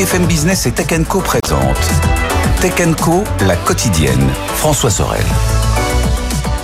BFM Business et Tech Co présente Tech Co, la quotidienne. François Sorel.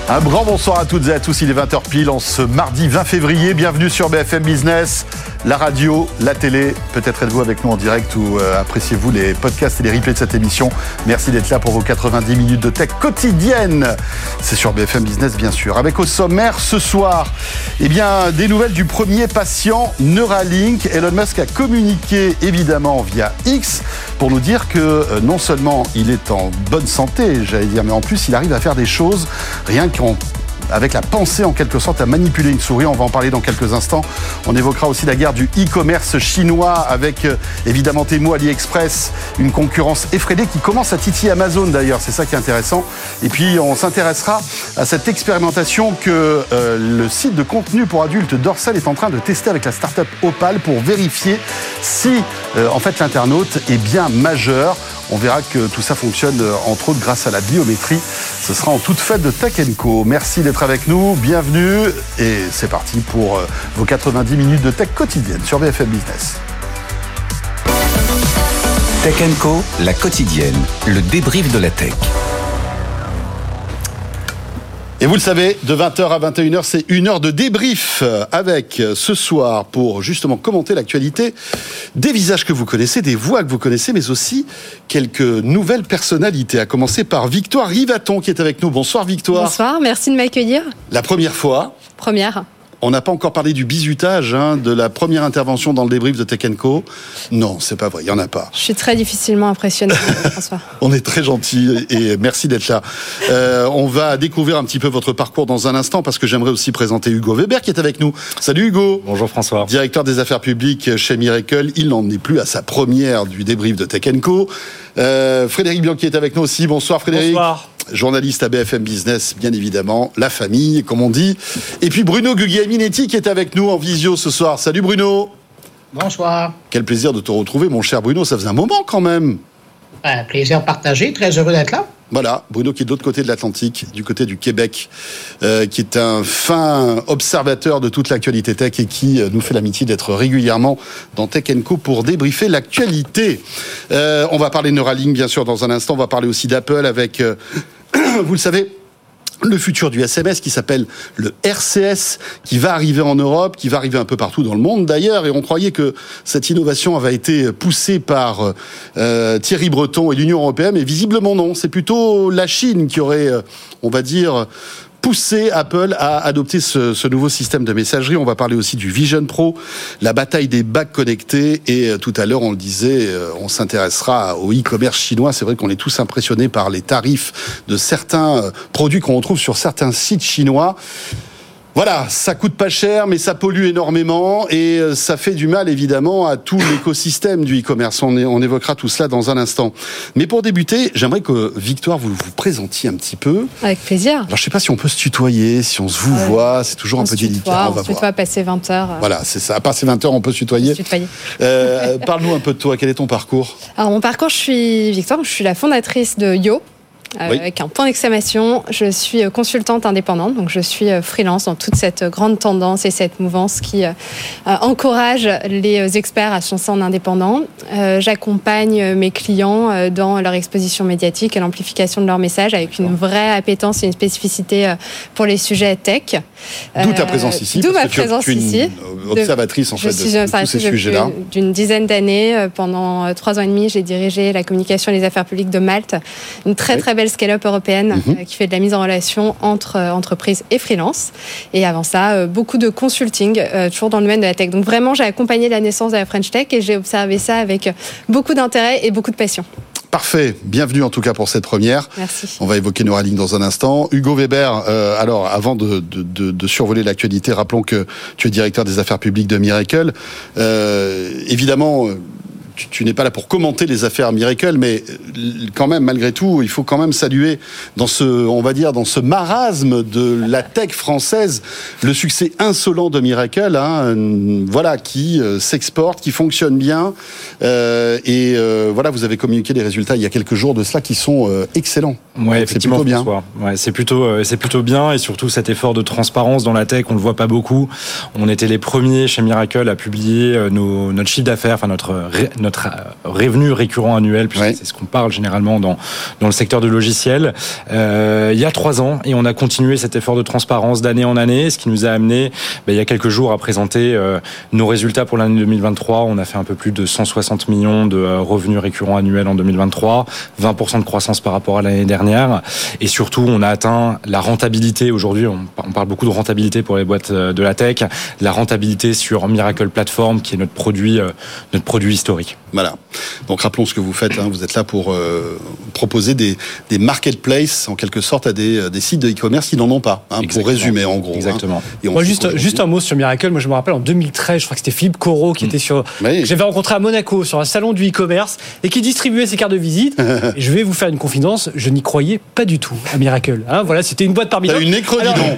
Un grand bonsoir à toutes et à tous, il est 20h pile en ce mardi 20 février. Bienvenue sur BFM Business, la radio, la télé. Peut-être êtes-vous avec nous en direct ou euh, appréciez-vous les podcasts et les replays de cette émission. Merci d'être là pour vos 90 minutes de tech quotidienne. C'est sur BFM Business bien sûr. Avec au sommaire ce soir, eh bien, des nouvelles du premier patient Neuralink. Elon Musk a communiqué évidemment via X pour nous dire que euh, non seulement il est en bonne santé, j'allais dire, mais en plus il arrive à faire des choses rien que avec la pensée en quelque sorte à manipuler une souris. On va en parler dans quelques instants. On évoquera aussi la guerre du e-commerce chinois avec euh, évidemment Temu, AliExpress, une concurrence effrénée qui commence à titiller Amazon d'ailleurs. C'est ça qui est intéressant. Et puis on s'intéressera à cette expérimentation que euh, le site de contenu pour adultes Dorsal est en train de tester avec la startup Opal pour vérifier si euh, en fait l'internaute est bien majeur. On verra que tout ça fonctionne entre autres grâce à la biométrie. Ce sera en toute fête de Tech Co. Merci d'être avec nous, bienvenue et c'est parti pour vos 90 minutes de tech quotidienne sur BFM Business. Tech Co, la quotidienne, le débrief de la tech. Et vous le savez, de 20h à 21h, c'est une heure de débrief avec ce soir pour justement commenter l'actualité des visages que vous connaissez, des voix que vous connaissez, mais aussi quelques nouvelles personnalités. À commencer par Victoire Rivaton qui est avec nous. Bonsoir Victoire. Bonsoir, merci de m'accueillir. La première fois. Première. On n'a pas encore parlé du bizutage, hein, de la première intervention dans le débrief de Tech Co. Non, c'est pas vrai, il n'y en a pas. Je suis très difficilement impressionné, François. on est très gentil et merci d'être là. Euh, on va découvrir un petit peu votre parcours dans un instant parce que j'aimerais aussi présenter Hugo Weber qui est avec nous. Salut Hugo. Bonjour François. Directeur des affaires publiques chez Miracle. Il n'en est plus à sa première du débrief de Tech Co. Euh, Frédéric Bianchi est avec nous aussi. Bonsoir Frédéric. Bonsoir journaliste à BFM Business, bien évidemment, la famille, comme on dit. Et puis Bruno Guglielminetti qui est avec nous en visio ce soir. Salut Bruno. Bonsoir. Quel plaisir de te retrouver, mon cher Bruno. Ça faisait un moment quand même. Un plaisir partagé. Très heureux d'être là. Voilà, Bruno qui est de l'autre côté de l'Atlantique, du côté du Québec, euh, qui est un fin observateur de toute l'actualité tech et qui euh, nous fait l'amitié d'être régulièrement dans Tech Co pour débriefer l'actualité. Euh, on va parler Neuralink bien sûr dans un instant, on va parler aussi d'Apple avec, euh, vous le savez, le futur du SMS qui s'appelle le RCS, qui va arriver en Europe, qui va arriver un peu partout dans le monde d'ailleurs, et on croyait que cette innovation avait été poussée par euh, Thierry Breton et l'Union européenne, mais visiblement non, c'est plutôt la Chine qui aurait, euh, on va dire, poussé Apple à adopter ce, ce, nouveau système de messagerie. On va parler aussi du Vision Pro, la bataille des bacs connectés. Et euh, tout à l'heure, on le disait, euh, on s'intéressera au e-commerce chinois. C'est vrai qu'on est tous impressionnés par les tarifs de certains euh, produits qu'on retrouve sur certains sites chinois. Voilà, ça coûte pas cher, mais ça pollue énormément et ça fait du mal évidemment à tout l'écosystème du e-commerce. On, on, évoquera tout cela dans un instant. Mais pour débuter, j'aimerais que Victoire vous vous présentiez un petit peu. Avec plaisir. Alors je sais pas si on peut se tutoyer, si on se vous ouais. voit, c'est toujours on un peu tutoie, délicat. On, va se tutoie, passer 20 heures. Voilà, c'est ça. À passer 20 heures, on peut se tutoyer. Se tutoyer. Euh, Parle-nous un peu de toi. Quel est ton parcours? Alors mon parcours, je suis Victoire, je suis la fondatrice de Yo. Euh, oui. avec un point d'exclamation. Je suis consultante indépendante, donc je suis freelance dans toute cette grande tendance et cette mouvance qui euh, encourage les experts à se lancer en indépendant. Euh, J'accompagne mes clients dans leur exposition médiatique et l'amplification de leur message avec une vraie appétence et une spécificité pour les sujets tech. D'où ta présence ici. D'où ma présence tu es ici. Observatrice en je fait suis de, de tous ces sujets-là. D'une dizaine d'années, pendant trois ans et demi, j'ai dirigé la communication et les affaires publiques de Malte, une très oui. très belle scale-up européenne Mhm. -hmm. qui fait de la mise en relation entre euh, entreprises et freelance. Et avant ça, euh, beaucoup de consulting, euh, toujours dans le domaine de la tech. Donc vraiment, j'ai accompagné la naissance de la French Tech et j'ai observé ça avec beaucoup d'intérêt et beaucoup de passion. Parfait. Bienvenue en tout cas pour cette première. Merci. On va évoquer Neuralink dans un instant. Hugo Weber, euh, alors avant de, de, de, de survoler l'actualité, rappelons que tu es directeur des affaires publiques de Miracle. Euh, évidemment, tu, tu n'es pas là pour commenter les affaires Miracle, mais quand même, malgré tout, il faut quand même saluer dans ce, on va dire, dans ce marasme de la tech française, le succès insolent de Miracle, hein, voilà, qui euh, s'exporte, qui fonctionne bien, euh, et euh, voilà, vous avez communiqué les résultats il y a quelques jours de cela qui sont euh, excellents. Ouais, effectivement, c'est plutôt bien. Ouais, c'est plutôt, euh, c'est plutôt bien, et surtout cet effort de transparence dans la tech, on le voit pas beaucoup. On était les premiers chez Miracle à publier euh, nos, notre chiffre d'affaires, enfin notre notre revenu récurrent annuel, puisque c'est ce qu'on parle généralement dans, dans le secteur du logiciel, il y a trois ans. Et on a continué cet effort de transparence d'année en année, ce qui nous a amené, ben, il y a quelques jours, à présenter nos résultats pour l'année 2023. On a fait un peu plus de 160 millions de revenus récurrents annuels en 2023, 20% de croissance par rapport à l'année dernière. Et surtout, on a atteint la rentabilité. Aujourd'hui, on parle beaucoup de rentabilité pour les boîtes de la tech, la rentabilité sur Miracle Platform, qui est notre produit, notre produit historique. Voilà. Donc rappelons ce que vous faites. Hein. Vous êtes là pour euh, proposer des, des marketplaces, en quelque sorte, à des, euh, des sites de e-commerce qui n'en ont pas, hein, pour résumer en gros. Hein. Exactement. Moi, juste, juste un mot sur Miracle. Moi, je me rappelle en 2013, je crois que c'était Philippe Corot qui mm. était sur. J'avais rencontré à Monaco sur un salon du e-commerce et qui distribuait ses cartes de visite. et je vais vous faire une confidence, je n'y croyais pas du tout à Miracle. voilà, c'était une boîte parmi d'autres. Une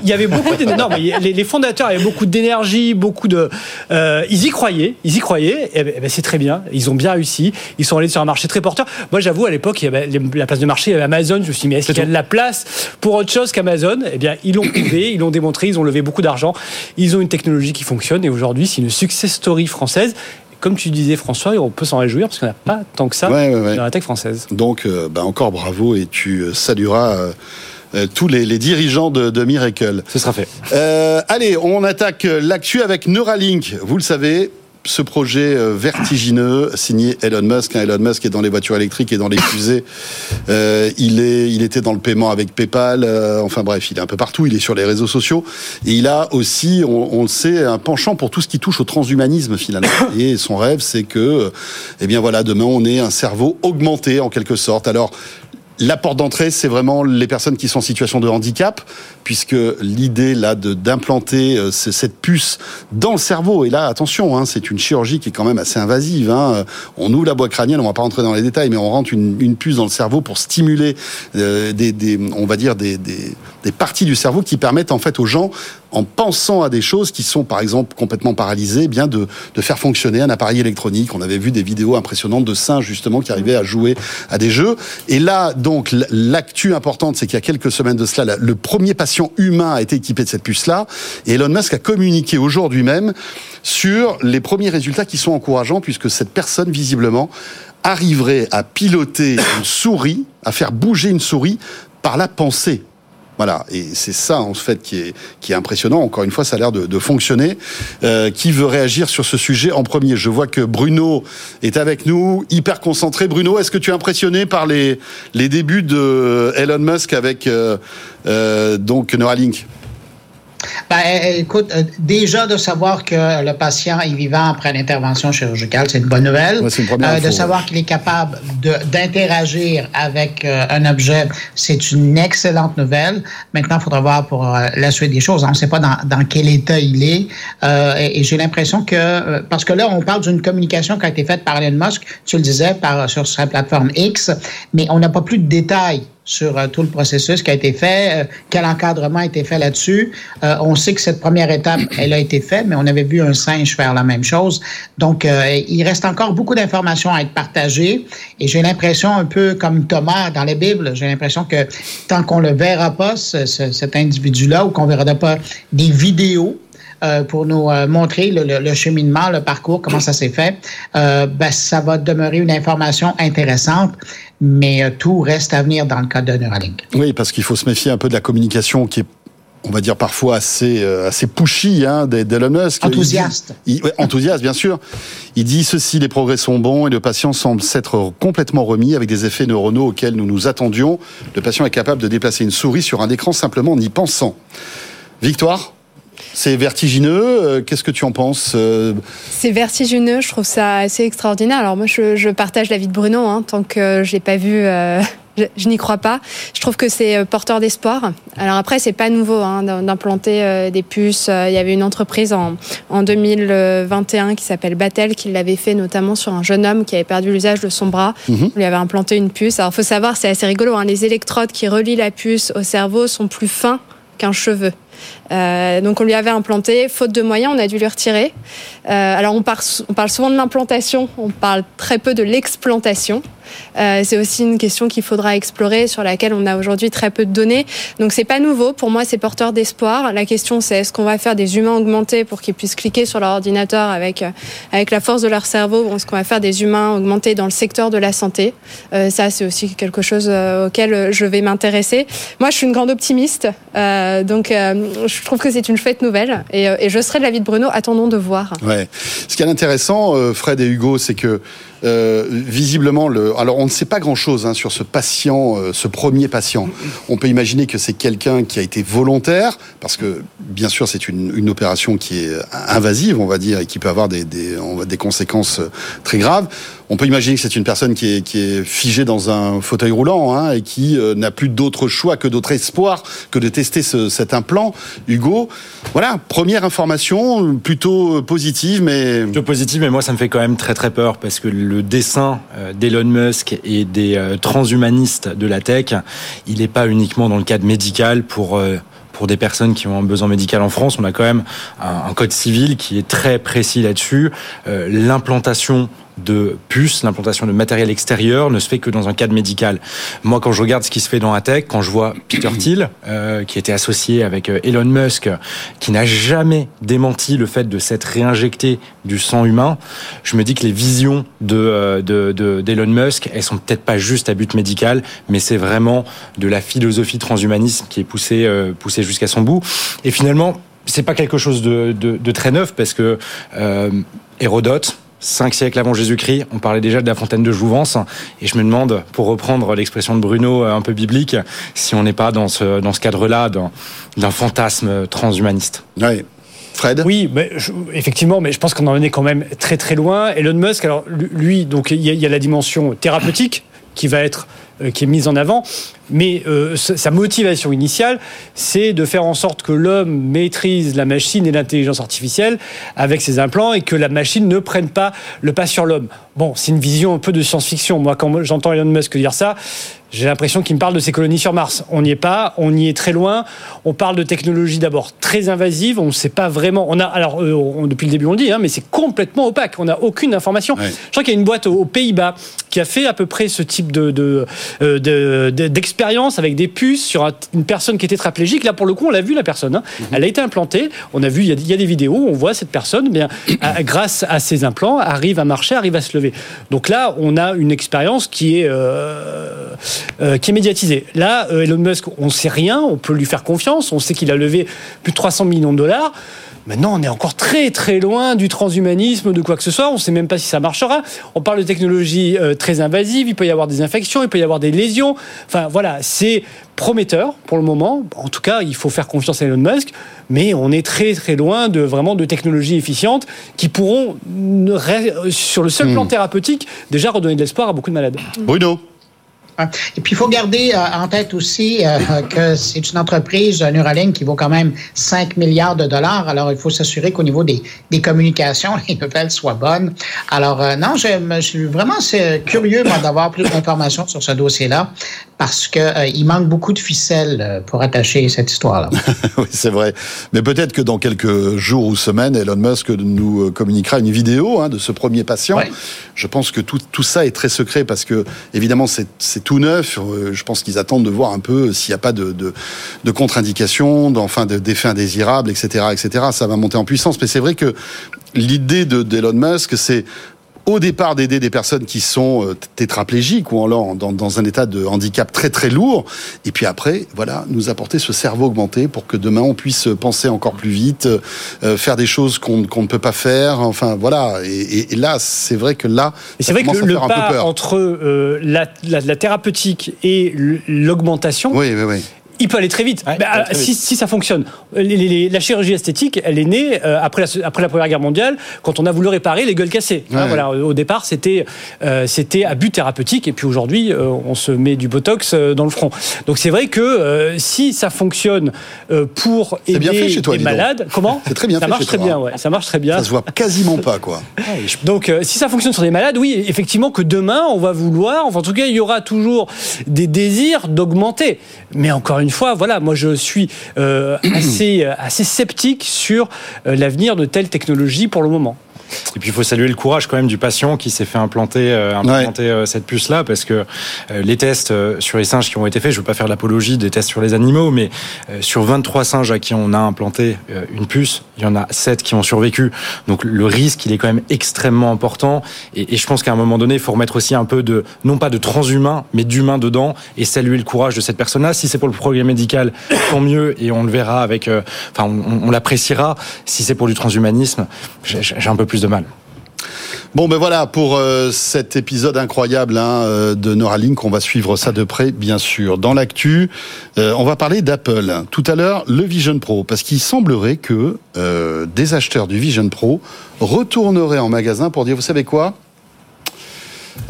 Il y avait beaucoup non, mais les, les, fondateurs avaient beaucoup d'énergie, beaucoup de. Euh, ils y croyaient, ils y croyaient. Et, ben, ben, c'est très bien. Ils ont bien réussi. Ils sont allés sur un marché très porteur. Moi, j'avoue, à l'époque, il y avait la place de marché, il y avait Amazon. Je me suis dit, mais est-ce qu'il y a de la place pour autre chose qu'Amazon? Eh bien, ils l'ont prouvé, ils l'ont démontré, ils ont levé beaucoup d'argent. Ils ont une technologie qui fonctionne et aujourd'hui, c'est une success story française comme tu disais François, on peut s'en réjouir parce qu'on n'a pas tant que ça dans la tech française. Donc, euh, bah, encore bravo et tu euh, salueras. Euh, tous les, dirigeants de, de, Miracle. Ce sera fait. allez, on attaque l'actu avec Neuralink. Vous le savez, ce projet euh, vertigineux signé Elon Musk. Hein, Elon Musk est dans les voitures électriques et dans les fusées. Euh, il est, il était dans le paiement avec PayPal. Euh, enfin bref, il est un peu partout. Il est sur les réseaux sociaux et il a aussi, on, le sait, un penchant pour tout ce qui touche au transhumanisme finalement. Et son rêve, c'est que, eh bien voilà, demain on ait un cerveau augmenté en quelque sorte. Alors la porte d'entrée, c'est vraiment les personnes qui sont en situation de handicap, puisque l'idée là d'implanter euh, cette puce dans le cerveau, et là attention, hein, c'est une chirurgie qui est quand même assez invasive. Hein. On ouvre la boîte crânienne, on va pas rentrer dans les détails, mais on rentre une, puce dans le cerveau pour stimuler euh, des, on va dire des, des parties du cerveau qui permettent en fait aux gens en pensant à des choses qui sont par exemple complètement paralysées, eh bien de, de, faire fonctionner un appareil électronique. On avait vu des vidéos impressionnantes de singes justement qui arrivaient à jouer à des jeux. Et là, donc, l'actu importante, c'est qu'il y a quelques semaines de cela, le premier patient humain a été équipé de cette puce-là. Et Elon Musk a communiqué aujourd'hui même sur les premiers résultats qui sont encourageants puisque cette personne, visiblement, arriverait à piloter une souris, à faire bouger une souris par la pensée. Voilà, et c'est ça en fait qui est, qui est impressionnant. Encore une fois, ça a l'air de, de fonctionner. Euh, qui veut réagir sur ce sujet en premier? Je vois que Bruno est avec nous, hyper concentré. Bruno, est-ce que tu es impressionné par les, les débuts de Elon Musk avec euh, euh, donc Neuralink? Ben, écoute, euh, déjà de savoir que le patient est vivant après l'intervention chirurgicale, c'est une bonne nouvelle. euh, de savoir qu'il est capable d'interagir avec euh, un objet, c'est une excellente nouvelle. Maintenant, il faudra voir pour euh, la suite des choses. On ne sait pas dans, dans, quel état il est. et, et j'ai l'impression que, parce que là, on parle d'une communication qui a été faite par Elon Musk, tu le disais, par, sur sa plateforme X, mais on n'a pas plus de détails sur euh, tout le processus qui a été fait, euh, quel encadrement a été fait là-dessus. Euh, on sait que cette première étape, elle a été faite, mais on avait vu un singe faire la même chose. Donc, il reste encore beaucoup d'informations à être partagées. Et j'ai l'impression, un peu comme Thomas dans les Bibles, j'ai l'impression que tant qu'on le verra pas, cet individu-là, ou qu'on verra pas des vidéos, pour nous montrer le, cheminement, le parcours, comment ça s'est fait, ben, ça va demeurer une information intéressante mais euh, tout reste à venir dans le cas de Neuralink. Oui, parce qu'il faut se méfier un peu de la communication qui est on va dire parfois assez euh, assez pushy hein, d'Elon Musk. Enthousiaste. enthousiaste, bien sûr. Il dit ceci les progrès sont bons et le patient semble s'être complètement remis avec des effets neuronaux auxquels nous nous attendions. Le patient est capable de déplacer une souris sur un écran simplement en y pensant. Victoire? C'est vertigineux. Euh, qu'est-ce que tu en penses euh C'est vertigineux. Je trouve ça assez extraordinaire. Alors moi, je, partage l'avis de Bruno. Hein, tant que je l'ai pas vu. Euh, je, n'y crois pas. Je trouve que c'est porteur d'espoir. Alors après, c'est pas nouveau hein, d'implanter des puces. Il y avait une entreprise en, en 2021 qui s'appelle Batel qui l'avait fait notamment sur un jeune homme qui avait perdu l'usage de son bras. Mhm. On lui avait implanté une puce. Alors faut savoir, c'est assez rigolo. Hein, les électrodes qui relient la puce au cerveau sont plus fins qu'un cheveu. Donc on lui avait implanté, faute de moyens, on a dû lui retirer. alors on, on parle souvent de l'implantation, on parle très peu de l'explantation. Euh, c'est aussi une question qu'il faudra explorer, sur laquelle on a aujourd'hui très peu de données. Donc c'est pas nouveau. Pour moi, c'est porteur d'espoir. La question, c'est est-ce qu'on va faire des humains augmentés pour qu'ils puissent cliquer sur leur ordinateur avec euh, avec la force de leur cerveau, ou est-ce qu'on va faire des humains augmentés dans le secteur de la santé? Euh, Ça, c'est aussi quelque chose auquel je vais m'intéresser. Moi, je suis une grande optimiste, donc je trouve que c'est une chouette nouvelle, et, et je serai de l'avis de Bruno. Attendons de voir. Ouais. Ce qui est intéressant, Fred et Hugo, c'est que euh, visiblement, le... alors on ne sait pas grand-chose hein, sur ce patient, euh, ce premier patient. On peut imaginer que c'est quelqu'un qui a été volontaire, parce que bien sûr c'est une, une, opération qui est invasive, on va dire, et qui peut avoir des, des, des conséquences euh, très graves. On peut imaginer que c'est une personne qui est, figée dans un fauteuil roulant hein, et qui n'a plus d'autre choix que d'autre espoir que de tester ce, cet implant. Hugo, voilà, première information plutôt positive, mais plutôt positive, mais moi ça me fait quand même très très peur parce que le dessin euh, d'Elon Musk et des euh, transhumanistes de la tech, il n'est pas uniquement dans le cadre médical pour euh, pour des personnes qui ont un besoin médical en France. On a quand même un, code civil qui est très précis là-dessus. L'implantation de puces, l'implantation de matériel extérieur ne se fait que dans un cadre médical. Moi, quand je regarde ce qui se fait dans la tech, quand je vois Peter Thiel, euh, qui était associé avec euh, Elon Musk, qui n'a jamais démenti le fait de s'être réinjecté du sang humain, je me dis que les visions de euh, d'Elon de, Musk, elles sont peut-être pas juste à but médical, mais c'est vraiment de la philosophie transhumanisme qui est poussée poussée jusqu'à son bout. Et finalement, c'est pas quelque chose de, de, très neuf parce que Hérodote, Cinq siècles avant Jésus-Christ, on parlait déjà de la fontaine de Jouvence, et je me demande, pour reprendre l'expression de Bruno euh, un peu biblique, si on n'est pas dans ce, dans ce cadre-là d'un fantasme transhumaniste. Oui. Fred? Oui, mais effectivement, mais je pense qu'on en est quand même très très loin. Elon Musk, alors lui, donc il y, a la dimension thérapeutique qui va être qui est mise en avant, mais euh, sa motivation initiale, c'est de faire en sorte que l'homme maîtrise la machine et l'intelligence artificielle avec ses implants et que la machine ne prenne pas le pas sur l'homme. Bon, c'est une vision un peu de science-fiction. Moi, quand j'entends Elon Musk dire ça, j'ai l'impression qu'il me parle de ses colonies sur Mars. On n'y est pas, on y est très loin. On parle de technologies d'abord très invasives. On ne sait pas vraiment. On a, alors euh, depuis le début on le dit, hein, mais c'est complètement opaque. On n'a aucune information. Je crois qu'il y a une boîte aux, Pays-Bas qui a fait à peu près ce type de, de, euh, d'expérience avec des puces sur une personne qui était tétraplégique. Là, pour le coup, on l'a vu la personne. Hein. Mhm. Elle a été implantée. On a vu, il y a, des vidéos. On voit cette personne, eh bien, grâce à ses implants, arrive à marcher, arrive à se lever. Donc là, on a une expérience qui est euh, euh, qui est médiatisée. Là, euh, Elon Musk, on ne sait rien, on peut lui faire confiance. On sait qu'il a levé plus de 300 millions de dollars. Maintenant, on est encore très très loin du transhumanisme, de quoi que ce soit. On ne sait même pas si ça marchera. On parle de technologies très invasives. Il peut y avoir des infections, il peut y avoir des lésions. Enfin, voilà, c'est prometteur pour le moment. En tout cas, il faut faire confiance à Elon Musk, mais on est très très loin de vraiment de technologies efficientes qui pourront, sur le seul plan hmm. thérapeutique, déjà redonner de l'espoir à beaucoup de malades. Bruno. Et puis, il faut garder euh, en tête aussi euh, que c'est une entreprise, Neuralink, qui vaut quand même 5 milliards de dollars. Alors, il faut s'assurer qu'au niveau des, des, communications, les nouvelles soient bonnes. Alors, euh, non, je, je, suis vraiment curieux, d'avoir plus d'informations sur ce dossier-là parce que euh, manque beaucoup de ficelles euh, pour attacher cette histoire-là. oui, c'est vrai. Mais peut-être que dans quelques jours ou semaines, Elon Musk nous euh, communiquera une vidéo hein, de ce premier patient. Je pense que tout, tout, ça est très secret parce que, évidemment, c'est tout neuf. Je pense qu'ils attendent de voir un peu s'il n'y a pas de, de, de contre-indications, enfin d'effets indésirables, etc., etc. Ça va monter en puissance. Mais c'est vrai que l'idée d'Elon Musk, c'est au départ d'aider des personnes qui sont euh, tétraplégiques ou alors dans, dans, un état de handicap très très lourd, et puis après, voilà, nous apporter ce cerveau augmenté pour que demain on puisse penser encore plus vite, euh, faire des choses qu'on ne peut pas faire, enfin voilà. Et, et, là, c'est vrai que là, c'est vrai que le, pas entre euh, la, la, la, thérapeutique et l'augmentation, oui, oui, oui il peut aller très vite. Bah, si, si, ça fonctionne. la chirurgie esthétique, elle est née euh, après, la, après la Première Guerre mondiale, quand on a voulu réparer les gueules cassées. Hein, voilà, au départ, c'était euh, c'était à but thérapeutique, et puis aujourd'hui, euh, on se met du botox dans le front. Donc c'est vrai que si ça fonctionne pour aider bien fait chez toi, les malades, comment C'est très bien. Ça marche très bien, ouais. Ça marche très bien. Ça se voit quasiment pas, quoi. Donc si ça fonctionne sur des malades, oui, effectivement que demain, on va vouloir, enfin en tout cas, il y aura toujours des désirs d'augmenter. Mais encore une une fois, voilà, moi je suis assez, assez sceptique sur l'avenir de telle technologie pour le moment. Et puis il faut saluer le courage quand même du patient qui s'est fait implanter, euh, implanter euh, cette puce-là, parce que euh, les tests sur les singes qui ont été faits, je ne veux pas faire l'apologie des tests sur les animaux, mais sur 23 singes à qui on a implanté une puce, il y en a 7 qui ont survécu. Donc le risque, il est quand même extrêmement important. Et, et je pense qu'à un moment donné, il faut remettre aussi un peu de, non pas de transhumain, mais d'humain dedans, et saluer le courage de cette personne-là. Si c'est pour le progrès médical, tant mieux, et on le verra avec, enfin, on, on l'appréciera. Si c'est pour du transhumanisme, j'ai un peu plus de mal. Bon, ben voilà pour euh, cet épisode incroyable hein, euh, de Neuralink. On va suivre ça de près, bien sûr. Dans l'actu, euh, on va parler d'Apple. Tout à l'heure, le Vision Pro, parce qu'il semblerait que des acheteurs du Vision Pro retourneraient en magasin pour dire, vous savez quoi?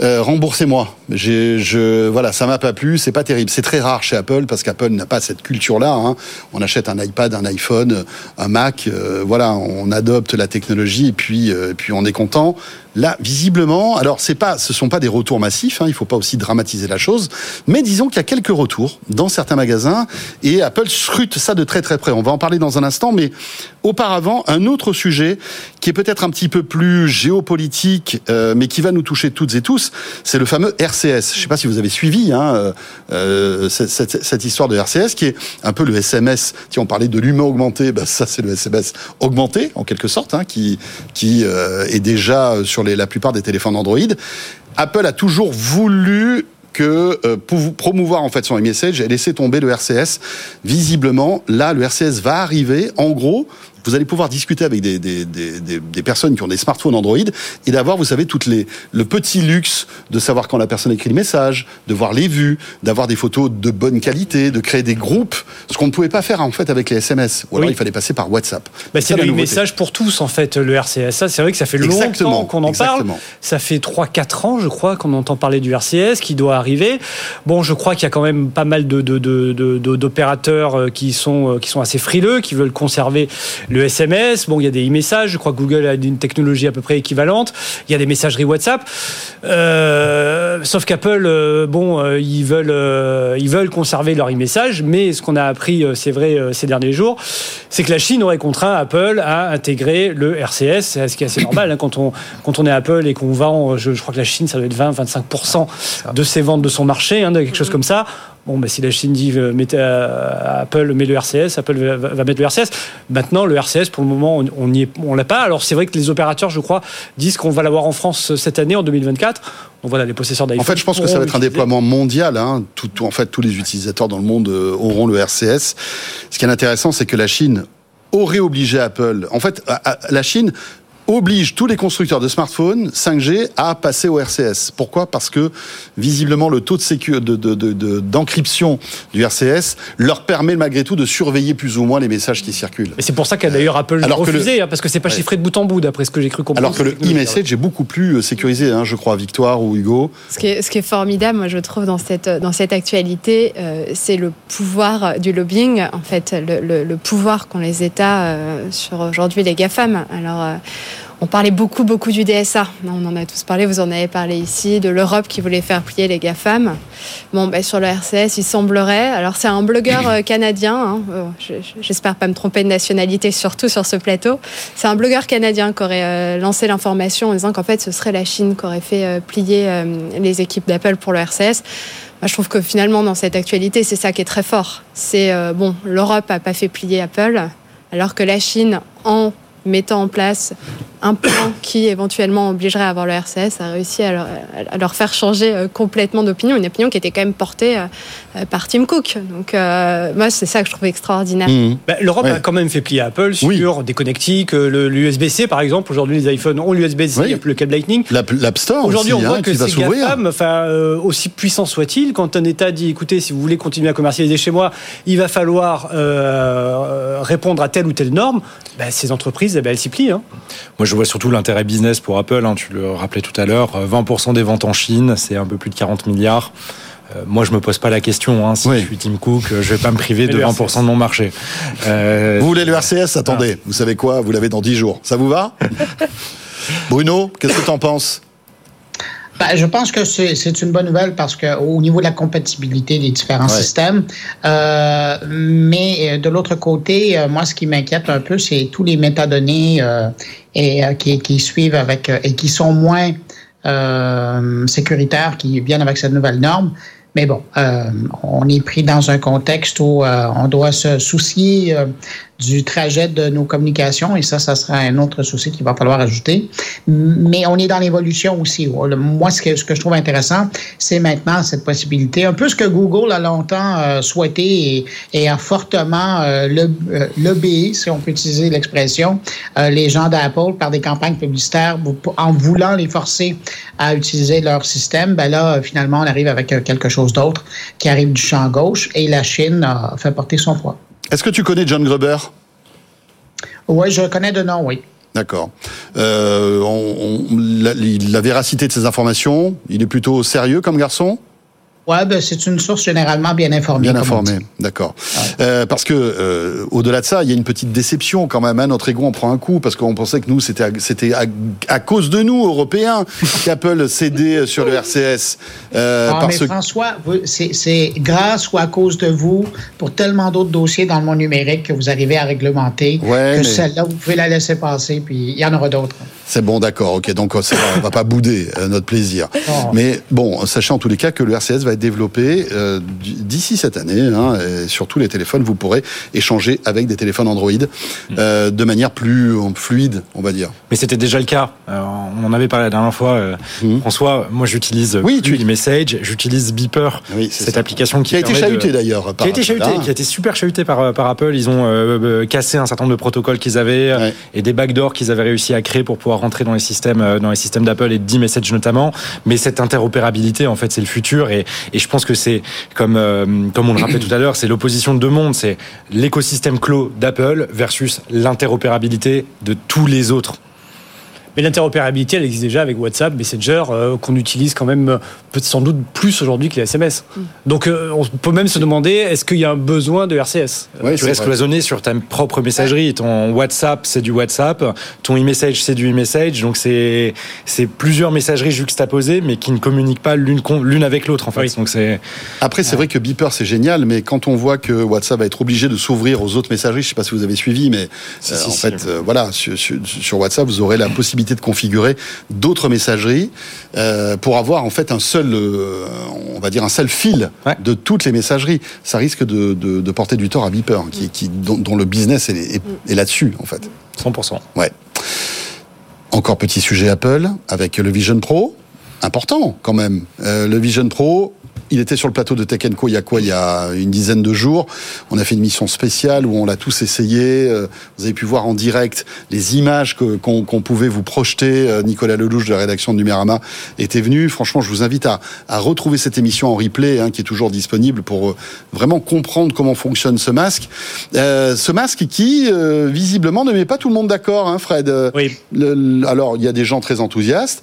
Euh, remboursez-moi. Je, voilà, ça m'a pas plu, c'est pas terrible. C'est très rare chez Apple parce qu'Apple n'a pas cette culture-là. Hein. On achète un iPad, un iPhone, un Mac, euh, voilà, on adopte la technologie et puis, euh, puis on est content. Là, visiblement, alors c'est ce sont pas des retours massifs. Hein, il faut pas aussi dramatiser la chose, mais disons qu'il y a quelques retours dans certains magasins et Apple scrute ça de très très près. On va en parler dans un instant, mais auparavant, un autre sujet qui est peut-être un petit peu plus géopolitique, euh, mais qui va nous toucher toutes et tous, c'est le fameux RCS. Je sais pas si vous avez suivi hein, euh, euh cette, histoire de RCS, qui est un peu le SMS. Si on parlait de l'humain augmenté, ben ça c'est le SMS augmenté en quelque sorte, hein, qui qui est déjà sur les la plupart des téléphones Android. Apple a toujours voulu que euh, promouvoir en fait son message et laisser tomber le RCS. Visiblement, là, le RCS va arriver. En gros, vous allez pouvoir discuter avec des, des, des, des, personnes qui ont des smartphones Android et d'avoir, vous savez, toutes les, le petit luxe de savoir quand la personne écrit le message, de voir les vues, d'avoir des photos de bonne qualité, de créer des groupes, ce qu'on ne pouvait pas faire en fait avec les SMS. Ou alors il fallait passer par WhatsApp. Bah, c'est le message pour tous en fait, le RCS. C'est vrai que ça fait longtemps qu'on en parle. Ça fait 3-4 ans, je crois, qu'on entend parler du RCS qui doit arriver. Bon, je crois qu'il y a quand même pas mal de, d'opérateurs euh, qui sont, euh, qui sont assez frileux, qui veulent conserver le SMS, bon, il y a des e-messages, je crois que Google a une technologie à peu près équivalente, il y a des messageries WhatsApp, euh, sauf qu'Apple, euh, bon, euh, ils, veulent, ils veulent conserver leur e-message, mais ce qu'on a appris, c'est vrai, ces derniers jours, c'est que la Chine aurait contraint Apple à intégrer le RCS, ce qui est assez normal hein, quand, on, quand on est Apple et qu'on vend, je, crois que la Chine, ça doit être 20-25% de ses ventes de son marché, hein, quelque chose comme ça. Bon, bah, si la Chine dit euh, mettez, euh, Apple met le RCS, Apple va, mettre le RCS. Maintenant, le RCS, pour le moment, on n'y on l'a pas. Alors, c'est vrai que les opérateurs, je crois, disent qu'on va l'avoir en France cette année, en 2024. Donc voilà, les possesseurs d'iPhone. En fait, je pense que ça va être un déploiement mondial. Hein. Tout, en fait, tous les utilisateurs dans le monde euh, auront le RCS. Ce qui est intéressant, c'est que la Chine aurait obligé Apple. En fait, la Chine oblige tous les constructeurs de smartphones 5G à passer au RCS. Pourquoi? Parce que visiblement le taux de d'encryption de, de, du RCS leur permet malgré tout de surveiller plus ou moins les messages qui circulent. Et c'est pour ça qu'a d'ailleurs Apple Alors refusé, hein, parce que c'est pas chiffré de bout en bout d'après ce que j'ai cru comprendre. Alors que le e-message est beaucoup plus euh, sécurisé, hein, je crois, Victoire ou Hugo. Ce qui est, ce qui est formidable, moi je trouve dans cette dans cette actualité, euh, c'est le pouvoir du lobbying, en fait, le, le, pouvoir qu'ont les États euh, sur aujourd'hui les GAFAM. Alors on parlait beaucoup, beaucoup du DSA. On en a tous parlé, vous en avez parlé ici, de l'Europe qui voulait faire plier les GAFAM. Bon, ben, sur le RCS, il semblerait. Alors, c'est un blogueur euh, canadien. Hein, euh, j'espère pas me tromper de nationalité, surtout sur ce plateau. C'est un blogueur canadien qui aurait euh, lancé l'information en disant qu'en fait, ce serait la Chine qui aurait fait plier les équipes d'Apple pour le RCS. Je trouve que finalement, dans cette actualité, c'est ça qui est très fort. C'est, bon, l'Europe n'a pas fait plier Apple, alors que la Chine, en mettant en place un plan qui éventuellement obligerait à avoir le RCS, a réussi à leur, faire changer euh, complètement d'opinion, une opinion qui était quand même portée euh, euh, par Tim Cook. Donc moi, c'est ça que je trouve extraordinaire. Mmh. Bah, L'Europe a quand même fait plier Apple sur des connectiques, l'USB-C par exemple. Aujourd'hui, les iPhones ont l'USB-C, le câble Lightning. L'App Store Aujourd'hui, on voit hein, que ces GAFAM, enfin, aussi puissants soient-ils, quand un État dit, écoutez, si vous voulez continuer à commercialiser chez moi, il va falloir répondre à telle ou telle norme, bah, ces entreprises, eh ben, elles s'y plient. Hein. Moi, je vois surtout l'intérêt business pour Apple. Hein, tu le rappelais tout à l'heure. 20% euh, des ventes en Chine, c'est un peu plus de 40 milliards. Euh, moi, je me pose pas la question. Hein, si je suis Tim Cook, euh, je vais pas me priver de 20% de mon marché. vous voulez le RCS Attendez, vous savez quoi? Vous l'avez dans 10 jours. Ça vous va? Bruno, qu'est-ce que tu en penses? Ben, je pense que c'est une bonne nouvelle parce qu'au niveau de la compatibilité des différents systèmes, euh, mais de l'autre côté, moi, ce qui m'inquiète un peu, c'est tous les métadonnées et, qui, qui, suivent avec et qui sont moins sécuritaires, qui viennent avec cette nouvelle norme. Mais bon, euh, on est pris dans un contexte où euh, on doit se soucier euh, du trajet de nos communications et ça, ça sera un autre souci qu'il va falloir ajouter. Mais on est dans l'évolution aussi. Moi, ce que, ce que je trouve intéressant, c'est maintenant cette possibilité, un peu ce que Google a longtemps euh, souhaité et, a fortement euh, euh, si on peut utiliser l'expression, euh, les gens d'Apple par des campagnes publicitaires en voulant les forcer à utiliser leur système. Ben là, finalement, on arrive avec quelque chose d'autre qui arrive du champ gauche et la Chine a fait porter son poids. Est-ce que tu connais John Gruber? Oui, je connais de nom, oui. D'accord. Euh, la, la, véracité de ces informations, il est plutôt sérieux comme garçon? Oui, ben, c'est une source généralement bien informée. Bien informée, d'accord. Euh, parce que euh, au-delà de ça, il y a une petite déception quand même. Hein, notre ego en prend un coup parce qu'on pensait que nous, c'était c'était à, cause de nous Européens qu'Apple cédait sur le RCS. Euh, ah, mais François, c'est grâce ou à cause de vous pour tellement d'autres dossiers dans le monde numérique que vous arrivez à réglementer que celle-là vous pouvez la laisser passer, puis il y en aura d'autres. C'est bon, d'accord, ok. Donc ça on va pas bouder euh, notre plaisir. Mais bon, sachez en tous les cas que le RCS va être développé euh, d'ici cette année. Hein, et sur tous les téléphones, vous pourrez échanger avec des téléphones Android euh, de manière plus fluide, on va dire. Mais c'était déjà le cas. on en avait parlé la dernière fois. Mm. François, moi j'utilise oui, tu... message, j'utilise Beeper, oui, cette application qui, qui a été chahutée d'ailleurs. Qui a été chahutée, qui a été super chahutée par, par Apple. Ils ont cassé un certain nombre de protocoles qu'ils avaient et des backdoors qu'ils avaient réussi à créer pour pouvoir rentrer dans les systèmes, euh, dans les systèmes d'Apple et de D-Message notamment. Mais cette interopérabilité, en fait, c'est le futur. Et, et je pense que c'est, comme, euh, comme on le rappelait tout à l'heure, c'est l'opposition de deux mondes. C'est l'écosystème clos d'Apple versus l'interopérabilité de tous les autres. Mais l'interopérabilité, elle existe déjà avec WhatsApp, Messenger, euh, qu'on utilise quand même euh, peut sans doute plus aujourd'hui que les SMS. Mm. Donc euh, on peut même se demander, est-ce qu'il y a un besoin de RCS Tu restes cloisonné sur ta propre messagerie. Ton WhatsApp, c'est du WhatsApp. Ton e-message, c'est du e-message. Donc c'est plusieurs messageries juxtaposées, mais qui ne communiquent pas l'une avec l'autre. En fait. Donc. Après, c'est vrai que Beeper, c'est génial, mais quand on voit que WhatsApp va être obligé de s'ouvrir aux autres messageries, je ne sais pas si vous avez suivi, mais en fait, voilà, sur, sur WhatsApp, vous aurez la possibilité de configurer d'autres messageries euh, pour avoir en fait un seul, euh, on va dire un seul fil de toutes les messageries. Ça risque de, porter du tort à Beeper, qui, dont, le business est, là-dessus en fait. 100%. Ouais. Encore petit sujet Apple avec le Vision Pro important quand même. Euh, le Vision Pro, il était sur le plateau de Tech Co il y a quoi? Il y a une dizaine de jours. On a fait une mission spéciale où on l'a tous essayé. Euh, vous avez pu voir en direct les images qu'on pouvait vous projeter. Euh, Nicolas Lelouch de la rédaction de Numérama était venu. Franchement, je vous invite à, retrouver cette émission en replay, hein, qui est toujours disponible pour euh, vraiment comprendre comment fonctionne ce masque. ce masque qui, visiblement, ne met pas tout le monde d'accord, hein, Fred. Oui. alors, il y a des gens très enthousiastes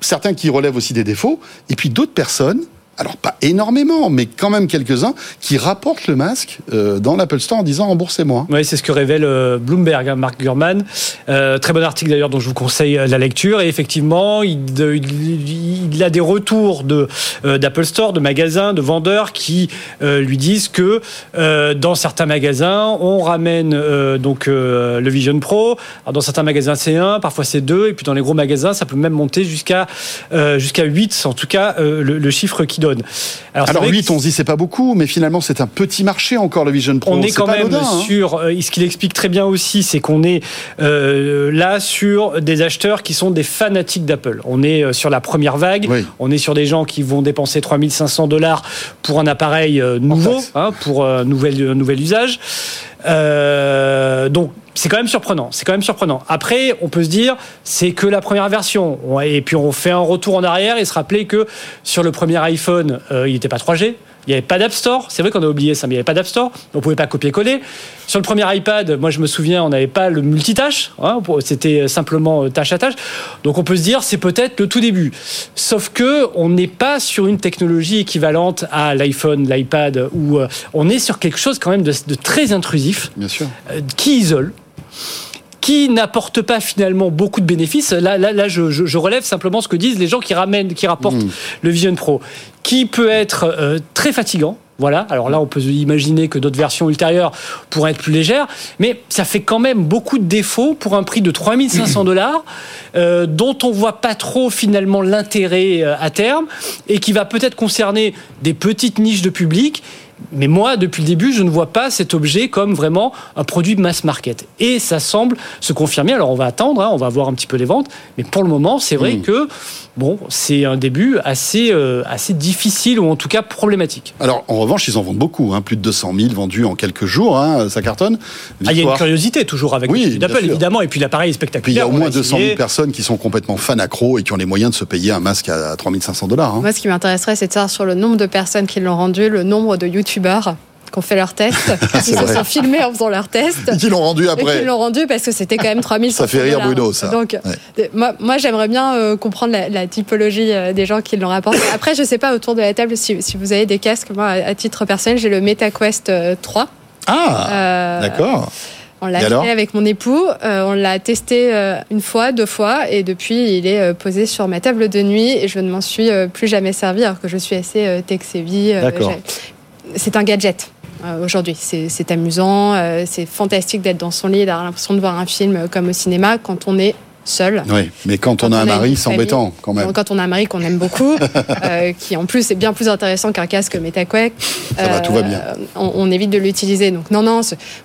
certains qui relèvent aussi des défauts, et puis d'autres personnes alors pas énormément, mais quand même quelques-uns, qui rapportent le masque euh, dans l'Apple Store en disant remboursez-moi. Oui, c'est ce que révèle euh, Bloomberg, hein, Mark Gurman. Euh, très bon article d'ailleurs dont je vous conseille la lecture. Et effectivement, il, a des retours de d'Apple Store, de magasins, de vendeurs qui lui disent que dans certains magasins, on ramène donc le Vision Pro. Dans certains magasins, c'est 1, parfois c'est 2, et puis dans les gros magasins, ça peut même monter jusqu'à jusqu'à 8, en tout cas le, le chiffre qui donne alors, Alors 8, on se dit c'est pas beaucoup, mais finalement c'est un petit marché encore le Vision Pro. On est, quand même hein. sur, euh, ce qu'il explique très bien aussi, c'est qu'on est euh, là sur des acheteurs qui sont des fanatiques d'Apple. On est euh, sur la première vague, on est sur des gens qui vont dépenser 3500 dollars pour un appareil nouveau, hein, pour un nouvel, nouvel usage. donc c'est quand même surprenant. C'est quand même surprenant. Après, on peut se dire, c'est que la première version. Et puis on fait un retour en arrière et se rappeler que sur le premier iPhone, euh, il n'était pas 3G. Il n'y avait pas d'App Store. C'est vrai qu'on a oublié ça, mais il n'y avait pas d'App Store. On ne pouvait pas copier-coller. Sur le premier iPad, moi je me souviens, on n'avait pas le multitâche. Hein, C'était simplement euh, tâche à tâche. Donc on peut se dire, c'est peut-être le tout début. Sauf que on n'est pas sur une technologie équivalente à l'iPhone, l'iPad, où euh, on est sur quelque chose quand même de, de très intrusif, Bien sûr. qui isole qui n'apporte pas finalement beaucoup de bénéfices. Là, là, là je, je, relève simplement ce que disent les gens qui ramènent, qui rapportent mmh. le Vision Pro, qui peut être euh, très fatigant voilà. Alors là, on peut imaginer que d'autres versions ultérieures pourraient être plus légères, mais ça fait quand même beaucoup de défauts pour un prix de 3500 dollars, euh, dont on voit pas trop finalement l'intérêt euh, à terme, et qui va peut-être concerner des petites niches de public mais moi, depuis le début, je ne vois pas cet objet comme vraiment un produit mass market. Et ça semble se confirmer. Alors, on va attendre, hein, on va voir un petit peu les ventes. Mais pour le moment, c'est vrai hmm. que bon, c'est un début assez, euh, assez difficile ou en tout cas problématique. Alors, en revanche, ils en vendent beaucoup. Hein, plus de 200 000 vendus en quelques jours. Hein, ça cartonne. Ah, il y a une curiosité toujours avec oui, d'Apple, évidemment. Et puis l'appareil est spectaculaire. il y a au moins 200 000 personnes qui sont complètement fans accro et qui ont les moyens de se payer un masque à 3500 dollars. Moi, ce qui m'intéresserait, c'est de savoir sur le nombre de personnes qui l'ont rendu, le nombre de YouTube youtubeurs qui ont fait leur test, qui se sont filmés en faisant leur test. Et qui l'ont rendu après. Et qui l'ont rendu parce que c'était quand même 3000 Ça fait rire Bruno, ça. Donc, moi, moi j'aimerais bien euh, comprendre la, typologie euh, des gens qui l'ont rapporté. Après, je ne sais pas autour de la table si, si, vous avez des casques. Moi, à titre personnel, j'ai le MetaQuest 3. Euh, ah, d'accord. On l'a acheté avec mon époux, on l'a testé une fois, deux fois, et depuis il est posé sur ma table de nuit et je ne m'en suis plus jamais servi alors que je suis assez tech savvy. c'est un gadget. Euh, aujourd'hui. C'est amusant, euh, c'est fantastique d'être dans son lit, d'avoir l'impression de voir un film comme au cinéma quand on est seul. Oui, mais quand, on a un mari, c'est embêtant quand même. Quand on a un mari qu'on aime beaucoup, euh, qui en plus est bien plus intéressant qu'un casque MetaQuake. Ça va, tout va bien. On, on évite de l'utiliser. Donc non, non,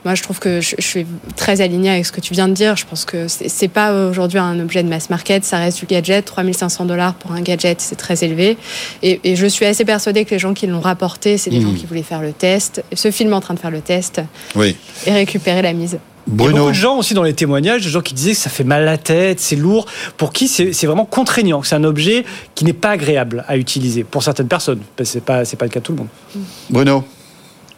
moi je trouve que je, suis très alignée avec ce que tu viens de dire. Je pense que c'est pas aujourd'hui un objet de mass market, ça reste du gadget. 3500 dollars pour un gadget, c'est très élevé. Et, et, je suis assez persuadée que les gens qui l'ont rapporté, c'est des gens mmh. qui voulaient faire le test, ce film en train de faire le test oui. et récupérer la mise. Il y a beaucoup de gens aussi dans les témoignages, de gens qui disaient que ça fait mal à la tête, c'est lourd, pour qui c'est vraiment contraignant, c'est un objet qui n'est pas agréable à utiliser pour certaines personnes. C'est pas, pas le cas de tout le monde. Bruno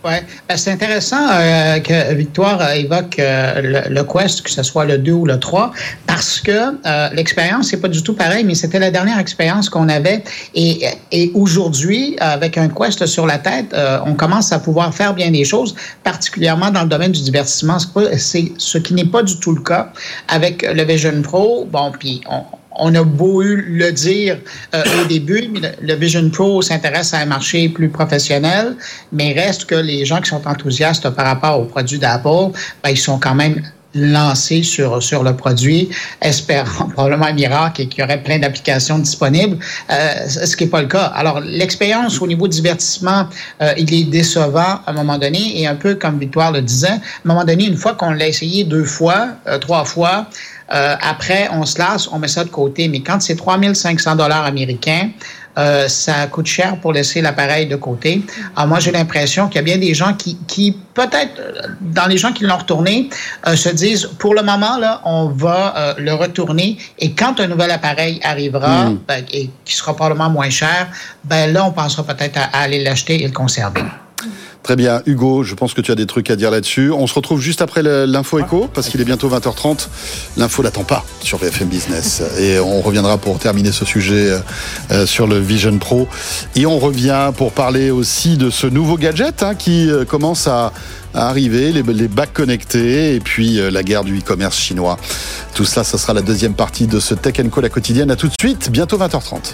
oui, ben, c'est intéressant euh, que Victoire évoque euh, le, Quest, que ce soit le 2 ou le 3, parce que euh, l'expérience, c'est pas du tout pareil, mais c'était la dernière expérience qu'on avait. Et, et aujourd'hui, avec un Quest sur la tête, on commence à pouvoir faire bien des choses, particulièrement dans le domaine du divertissement. C'est ce qui n'est pas du tout le cas avec le Vision Pro. Bon, puis on, on a beau le dire euh, au début, le Vision Pro s'intéresse à un marché plus professionnel, mais reste que les gens qui sont enthousiastes par rapport aux produits d'Apple, ben, ils sont quand même lancés sur, sur le produit, espérant probablement un miracle et qu'il y aurait plein d'applications disponibles, euh, ce qui n'est pas le cas. Alors, l'expérience au niveau divertissement, euh, il est décevant à un moment donné, et un peu comme Victoire le disait, à un moment donné, une fois qu'on l'a essayé deux fois, trois fois, euh, après, on se lasse, on met ça de côté. Mais quand c'est 3500 dollars américains, euh, ça coûte cher pour laisser l'appareil de côté. Alors moi, j'ai l'impression qu'il y a bien des gens qui, qui peut-être, euh, dans les gens qui l'ont retourné, se disent, pour le moment, là, on va le retourner. Et quand un nouvel appareil arrivera, mm. ben, et qui sera probablement moins cher, ben là, on pensera peut-être à aller l'acheter et le conserver. Très bien. Hugo, je pense que tu as des trucs à dire là-dessus. On se retrouve juste après l'info écho, parce qu'il est bientôt 20h30. L'info n'attend pas sur BFM Business. Et on reviendra pour terminer ce sujet euh, euh, sur le Vision Pro. Et on revient pour parler aussi de ce nouveau gadget hein, qui euh, commence à, arriver, les, les, bacs connectés et puis la guerre du e-commerce chinois. Tout cela, ce sera la deuxième partie de ce Tech Co la quotidienne. À tout de suite, bientôt 20h30.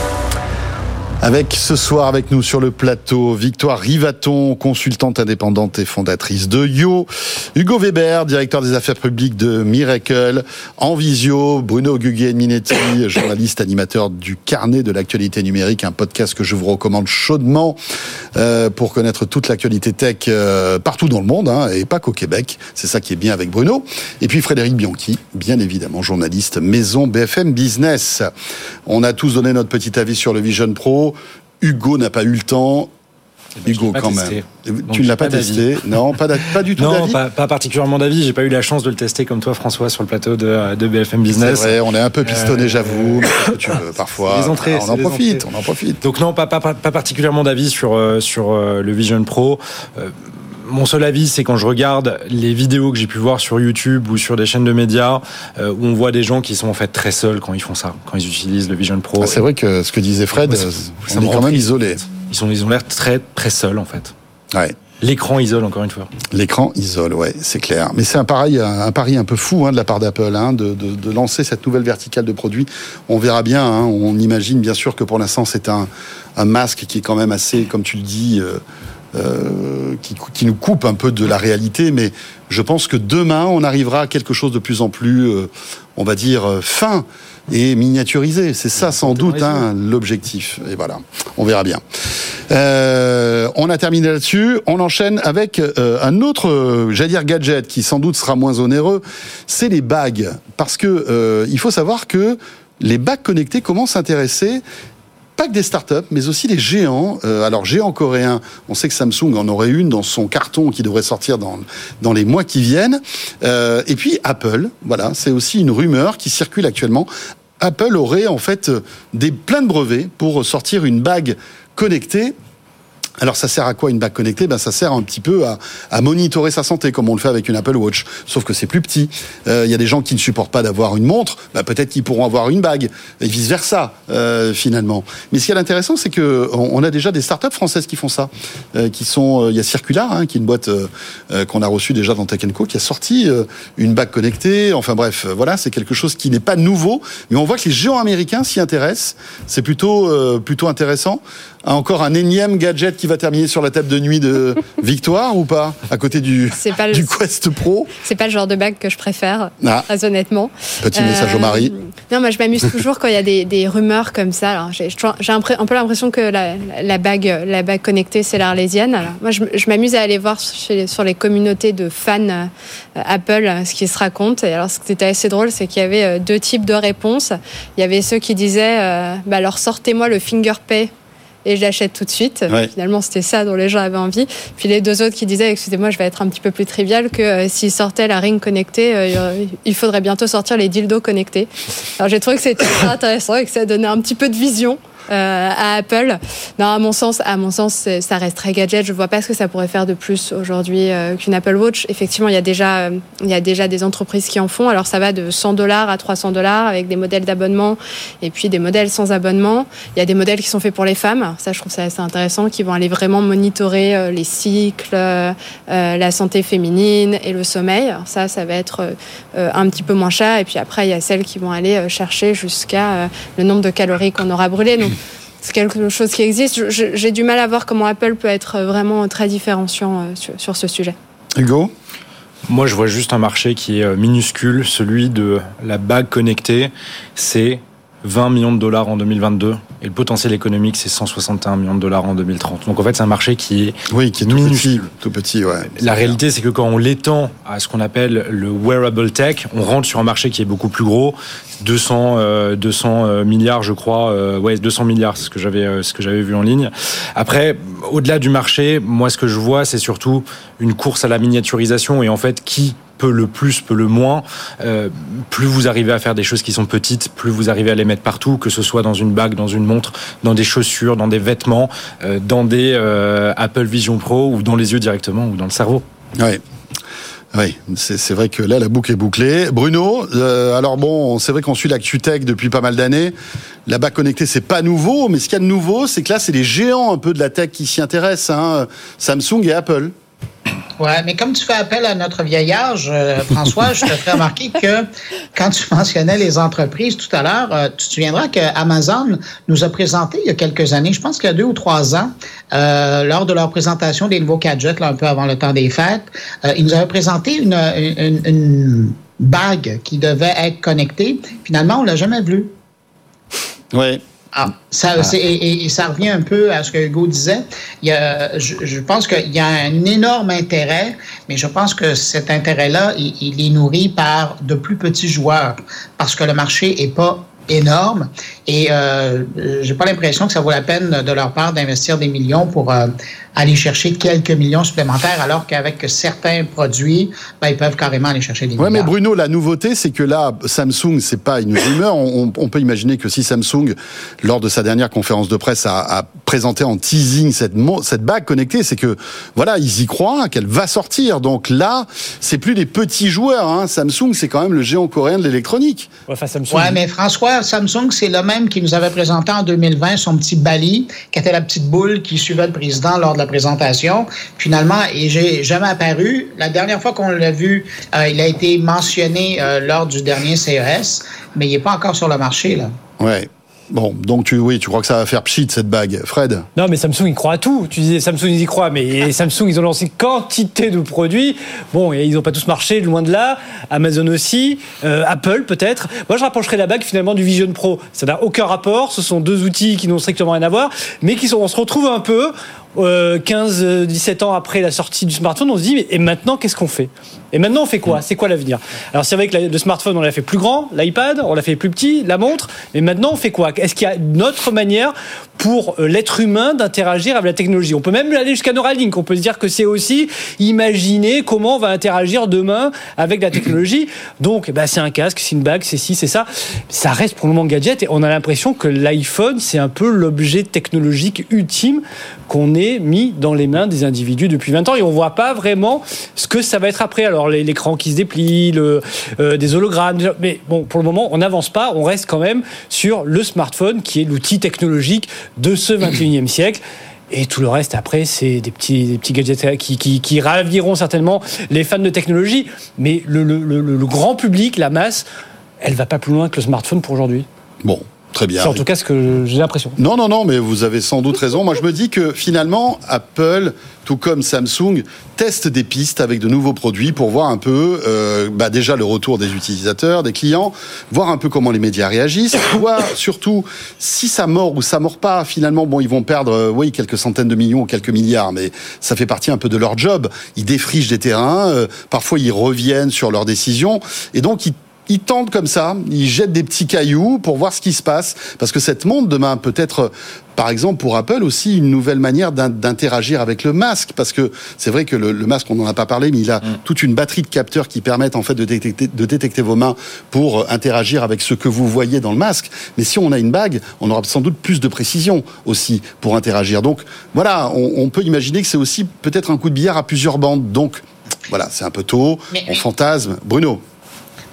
Avec ce soir avec nous sur le plateau, Victoire Rivaton, consultante indépendante et fondatrice de Yo, Hugo Weber, directeur des affaires publiques de Miracle, en visio, Bruno Guglielminetti, journaliste animateur du Carnet de l'actualité numérique, un podcast que je vous recommande chaudement euh, pour connaître toute l'actualité tech euh, partout dans le monde, hein, et pas qu'au Québec. C'est ça qui est bien avec Bruno. Et puis Frédéric Bianchi, bien évidemment, journaliste maison BFM Business. On a tous donné notre petit avis sur le Vision Pro. Hugo n'a pas eu le temps. Hugo, quand même. tu ne l'as pas, testé Non, pas, pas du tout Non, pas, pas, particulièrement d'avis. J'ai pas eu la chance de le tester comme toi, François, sur le plateau de, de BFM Business. C'est vrai, on est un peu pistonné, euh, j'avoue. tu veux, parfois, les entrées, on en profite, on en profite. Donc non, pas, particulièrement d'avis sur, euh, sur euh, le Vision Pro mon seul avis, c'est quand je regarde les vidéos que j'ai pu voir sur YouTube ou sur des chaînes de médias euh, où on voit des gens qui sont en fait très seuls quand ils font ça, quand ils utilisent le Vision Pro. Ah, c'est vrai que ce que disait Fred, ça, on est quand même isolé. Ils sont, ils ont l'air très très seuls en fait. Ouais. L'écran isole encore une fois. L'écran isole, ouais, c'est clair. Mais c'est un pari, un, pari un peu fou hein, de la part d'Apple hein, de, de, de, lancer cette nouvelle verticale de produits. On verra bien. Hein, on imagine bien sûr que pour l'instant c'est un, un, masque qui est quand même assez, comme tu le dis. Euh, euh, qui, qui, nous coupe un peu de la réalité, mais je pense que demain, on arrivera à quelque chose de plus en plus, euh, on va dire, euh, fin et miniaturisé. C'est ça sans doute hein, l'objectif. Et voilà, on verra bien. Euh, on a terminé là-dessus. On enchaîne avec euh, un autre, euh, j'allais dire gadget, qui sans doute sera moins onéreux. C'est les bagues, parce que il faut savoir que les bagues connectées commencent à intéresser pas des startups, mais aussi des géants. Euh, alors, géants coréens, on sait que Samsung en aurait une dans son carton qui devrait sortir dans, les mois qui viennent. Euh, et puis Apple, voilà, c'est aussi une rumeur qui circule actuellement. Apple aurait en fait des plein de brevets pour sortir une bague connectée alors ça sert à quoi une bague connectée? Ben, Ça sert un petit peu à, à, monitorer sa santé, comme on le fait avec une Apple Watch. Sauf que c'est plus petit. Il euh, y a des gens qui ne supportent pas d'avoir une montre, ben, peut-être qu'ils pourront avoir une bague, et vice-versa, euh, finalement. Mais ce qui est intéressant, c'est que on, a déjà des startups françaises qui font ça. Euh, qui sont, Il y a Circular, hein, qui est une boîte euh, qu'on a reçue déjà dans Tech qui a sorti une bague connectée. Enfin bref, voilà, c'est quelque chose qui n'est pas nouveau. Mais on voit que les géants américains s'y intéressent. C'est plutôt, plutôt intéressant encore un énième gadget qui va terminer sur la table de nuit de Victoire ou pas À côté du, le, du Quest Pro C'est pas le genre de bague que je préfère, ah. très honnêtement. Petit message au mari. Euh, non, moi je m'amuse toujours quand il y a des, des, rumeurs comme ça. Alors j'ai un, un, peu l'impression que la, la, bague, la bague connectée, c'est l'Arlésienne. Alors moi je, je m'amuse à aller voir chez, sur les communautés de fans euh, Apple euh, ce qui se raconte. Et alors ce qui était assez drôle, c'est qu'il y avait deux types de réponses. Il y avait ceux qui disaient euh, bah, alors sortez-moi le finger pay et je l'achète tout de suite. Ouais. Finalement, c'était ça dont les gens avaient envie. Puis les deux autres qui disaient, excusez-moi, je vais être un petit peu plus trivial, que euh, s'ils sortaient la ring connectée, euh, il faudrait bientôt sortir les dildos connectés. Alors j'ai trouvé que c'était très intéressant et que ça donnait un petit peu de vision euh, à Apple. Non, à mon sens, à mon sens, ça reste très gadget. Je vois pas ce que ça pourrait faire de plus aujourd'hui euh, qu'une Apple Watch. Effectivement, il y a déjà, euh, il y a déjà des entreprises qui en font. Alors ça va de 100 dollars à 300 dollars avec des modèles d'abonnement et puis des modèles sans abonnement. Il y a des modèles qui sont faits pour les femmes. Ça, je trouve ça assez intéressant, qui vont aller vraiment monitorer euh, les cycles, euh, la santé féminine et le sommeil. Ça, ça va être euh, un petit peu moins cher. Et puis après, il y a celles qui vont aller chercher jusqu'à le nombre de calories qu'on aura brûlé. Donc c'est quelque chose qui existe. J'ai du mal à voir comment Apple peut être vraiment très différenciant euh, sur, sur ce sujet. Hugo? Moi, je vois juste un marché qui est minuscule, celui de la bague connectée. C'est 20 millions de dollars en 2022 et le potentiel économique c'est 161 millions de dollars en 2030. Donc en fait c'est un marché qui est oui qui est tout petit, tout petit ouais. La réalité c'est que quand on l'étend à ce qu'on appelle le wearable tech, on rentre sur un marché qui est beaucoup plus gros, 200 euh, 200 milliards je crois, euh, ouais 200 milliards c'est ce que j'avais euh, ce que j'avais vu en ligne. Après au-delà du marché, moi ce que je vois c'est surtout une course à la miniaturisation et en fait qui peut le plus, peut le moins. Euh, plus vous arrivez à faire des choses qui sont petites, plus vous arrivez à les mettre partout, que ce soit dans une bague, dans une montre, dans des chaussures, dans des vêtements, euh, dans des euh, Apple Vision Pro ou dans les yeux directement ou dans le cerveau. Oui. Oui, c'est vrai que là, la boucle est bouclée. Bruno, euh, alors bon, c'est vrai qu'on suit l'actu tech depuis pas mal d'années. La bague connectée, c'est pas nouveau, mais ce qu'il y a de nouveau, c'est que là, c'est les géants un peu de la tech qui s'y intéressent, hein, Samsung et Apple. Ouais, mais comme tu fais appel à notre vieil âge, euh, François, je te fais remarquer que quand tu mentionnais les entreprises tout à l'heure, euh, tu te souviendras que Amazon nous a présenté il y a quelques années, je pense qu'il y a deux ou trois ans, euh, lors de leur présentation des nouveaux gadgets, un peu avant le temps des fêtes, euh, ils nous avaient présenté une, une, une, bague qui devait être connectée. Finalement, on l'a jamais vue. Oui. Ah, ça, ah. Et, et, ça revient un peu à ce que Hugo disait. Il y a, je, je, pense qu'il y a un énorme intérêt, mais je pense que cet intérêt-là, il, il, est nourri par de plus petits joueurs, parce que le marché est pas énorme. Et euh, j'ai pas l'impression que ça vaut la peine de leur part d'investir des millions pour euh, aller chercher quelques millions supplémentaires alors qu'avec certains produits ben, ils peuvent carrément aller chercher des ouais, milliards. mais Bruno la nouveauté c'est que là Samsung c'est pas une rumeur. On, on, peut imaginer que si Samsung lors de sa dernière conférence de presse a, a présenté en teasing cette, cette bague connectée c'est que voilà ils y croient qu'elle va sortir. Donc là c'est plus des petits joueurs hein. Samsung c'est quand même le géant coréen de l'électronique. Ouais, Samsung... ouais mais François Samsung, c'est le même qui nous avait présenté en 2020 son petit Bali, qui était la petite boule qui suivait le président lors de la présentation. Finalement, et j'ai jamais apparu. La dernière fois qu'on l'a vu, euh, il a été mentionné euh, lors du dernier CES, mais il n'est pas encore sur le marché. Là. Ouais. Bon, donc tu, oui, tu crois que ça va faire pchit cette bague, Fred? Non, mais Samsung, il croit à tout. Tu disais Samsung, ils y croient, mais Samsung, ils ont lancé quantité de produits. Bon, et ils n'ont pas tous marché, loin de là. Amazon aussi, euh, Apple peut-être. Moi, je rapprocherais la bague finalement du Vision Pro. Ça n'a aucun rapport. Ce sont deux outils qui n'ont strictement rien à voir, mais qui sont, on se retrouve un peu 15-17 ans après la sortie du smartphone, on se dit, et maintenant, qu'est-ce qu'on fait? Et maintenant, on fait quoi? C'est quoi l'avenir? Alors, c'est vrai que le smartphone, on l'a fait plus grand, l'iPad, on l'a fait plus petit, la montre, mais maintenant, on fait quoi? Est-ce qu'il y a une autre manière pour euh, l'être humain d'interagir avec la technologie? On peut même aller jusqu'à Neuralink, on peut se dire que c'est aussi imaginer comment on va interagir demain avec la technologie. Donc, bah, c'est un casque, c'est une bague, c'est ci, c'est ça. Ça reste pour le moment gadget, et on a l'impression que l'iPhone, c'est un peu l'objet technologique ultime qu'on est mis dans les mains des individus depuis 20 ans et on voit pas vraiment ce que ça va être après. Alors l'écran qui se déplie, le, euh, des hologrammes, mais bon, pour le moment, on n'avance pas, on reste quand même sur le smartphone qui est l'outil technologique de ce 21e siècle. Et tout le reste, après, c'est des petits, gadgets qui, raviront certainement les fans de technologie. Mais le, le grand public, la masse, elle va pas plus loin que le smartphone pour aujourd'hui. Bon, Très bien. C'est en tout cas ce que j'ai l'impression. Non, non, non, mais vous avez sans doute raison. Moi, je me dis que finalement, Apple, tout comme Samsung, teste des pistes avec de nouveaux produits pour voir un peu, euh, bah déjà le retour des utilisateurs, des clients, voir un peu comment les médias réagissent, voir surtout si ça mord ou ça mord pas. Finalement, bon, ils vont perdre, euh, oui, quelques centaines de millions ou quelques milliards, mais ça fait partie un peu de leur job. Ils défrichent des terrains, euh, parfois ils reviennent sur leurs décisions, et donc ils ils tentent comme ça, ils jettent des petits cailloux pour voir ce qui se passe. Parce que cette montre, demain, peut être, par exemple, pour Apple aussi, une nouvelle manière d'interagir avec le masque. Parce que c'est vrai que le, masque, on n'en a pas parlé, mais il a mm. toute une batterie de capteurs qui permettent en fait de détecter, de détecter vos mains pour interagir avec ce que vous voyez dans le masque. Mais si on a une bague, on aura sans doute plus de précision aussi pour interagir. Donc voilà, on, peut imaginer que c'est aussi peut-être un coup de billard à plusieurs bandes. Donc voilà, c'est un peu tôt, on fantasme. Bruno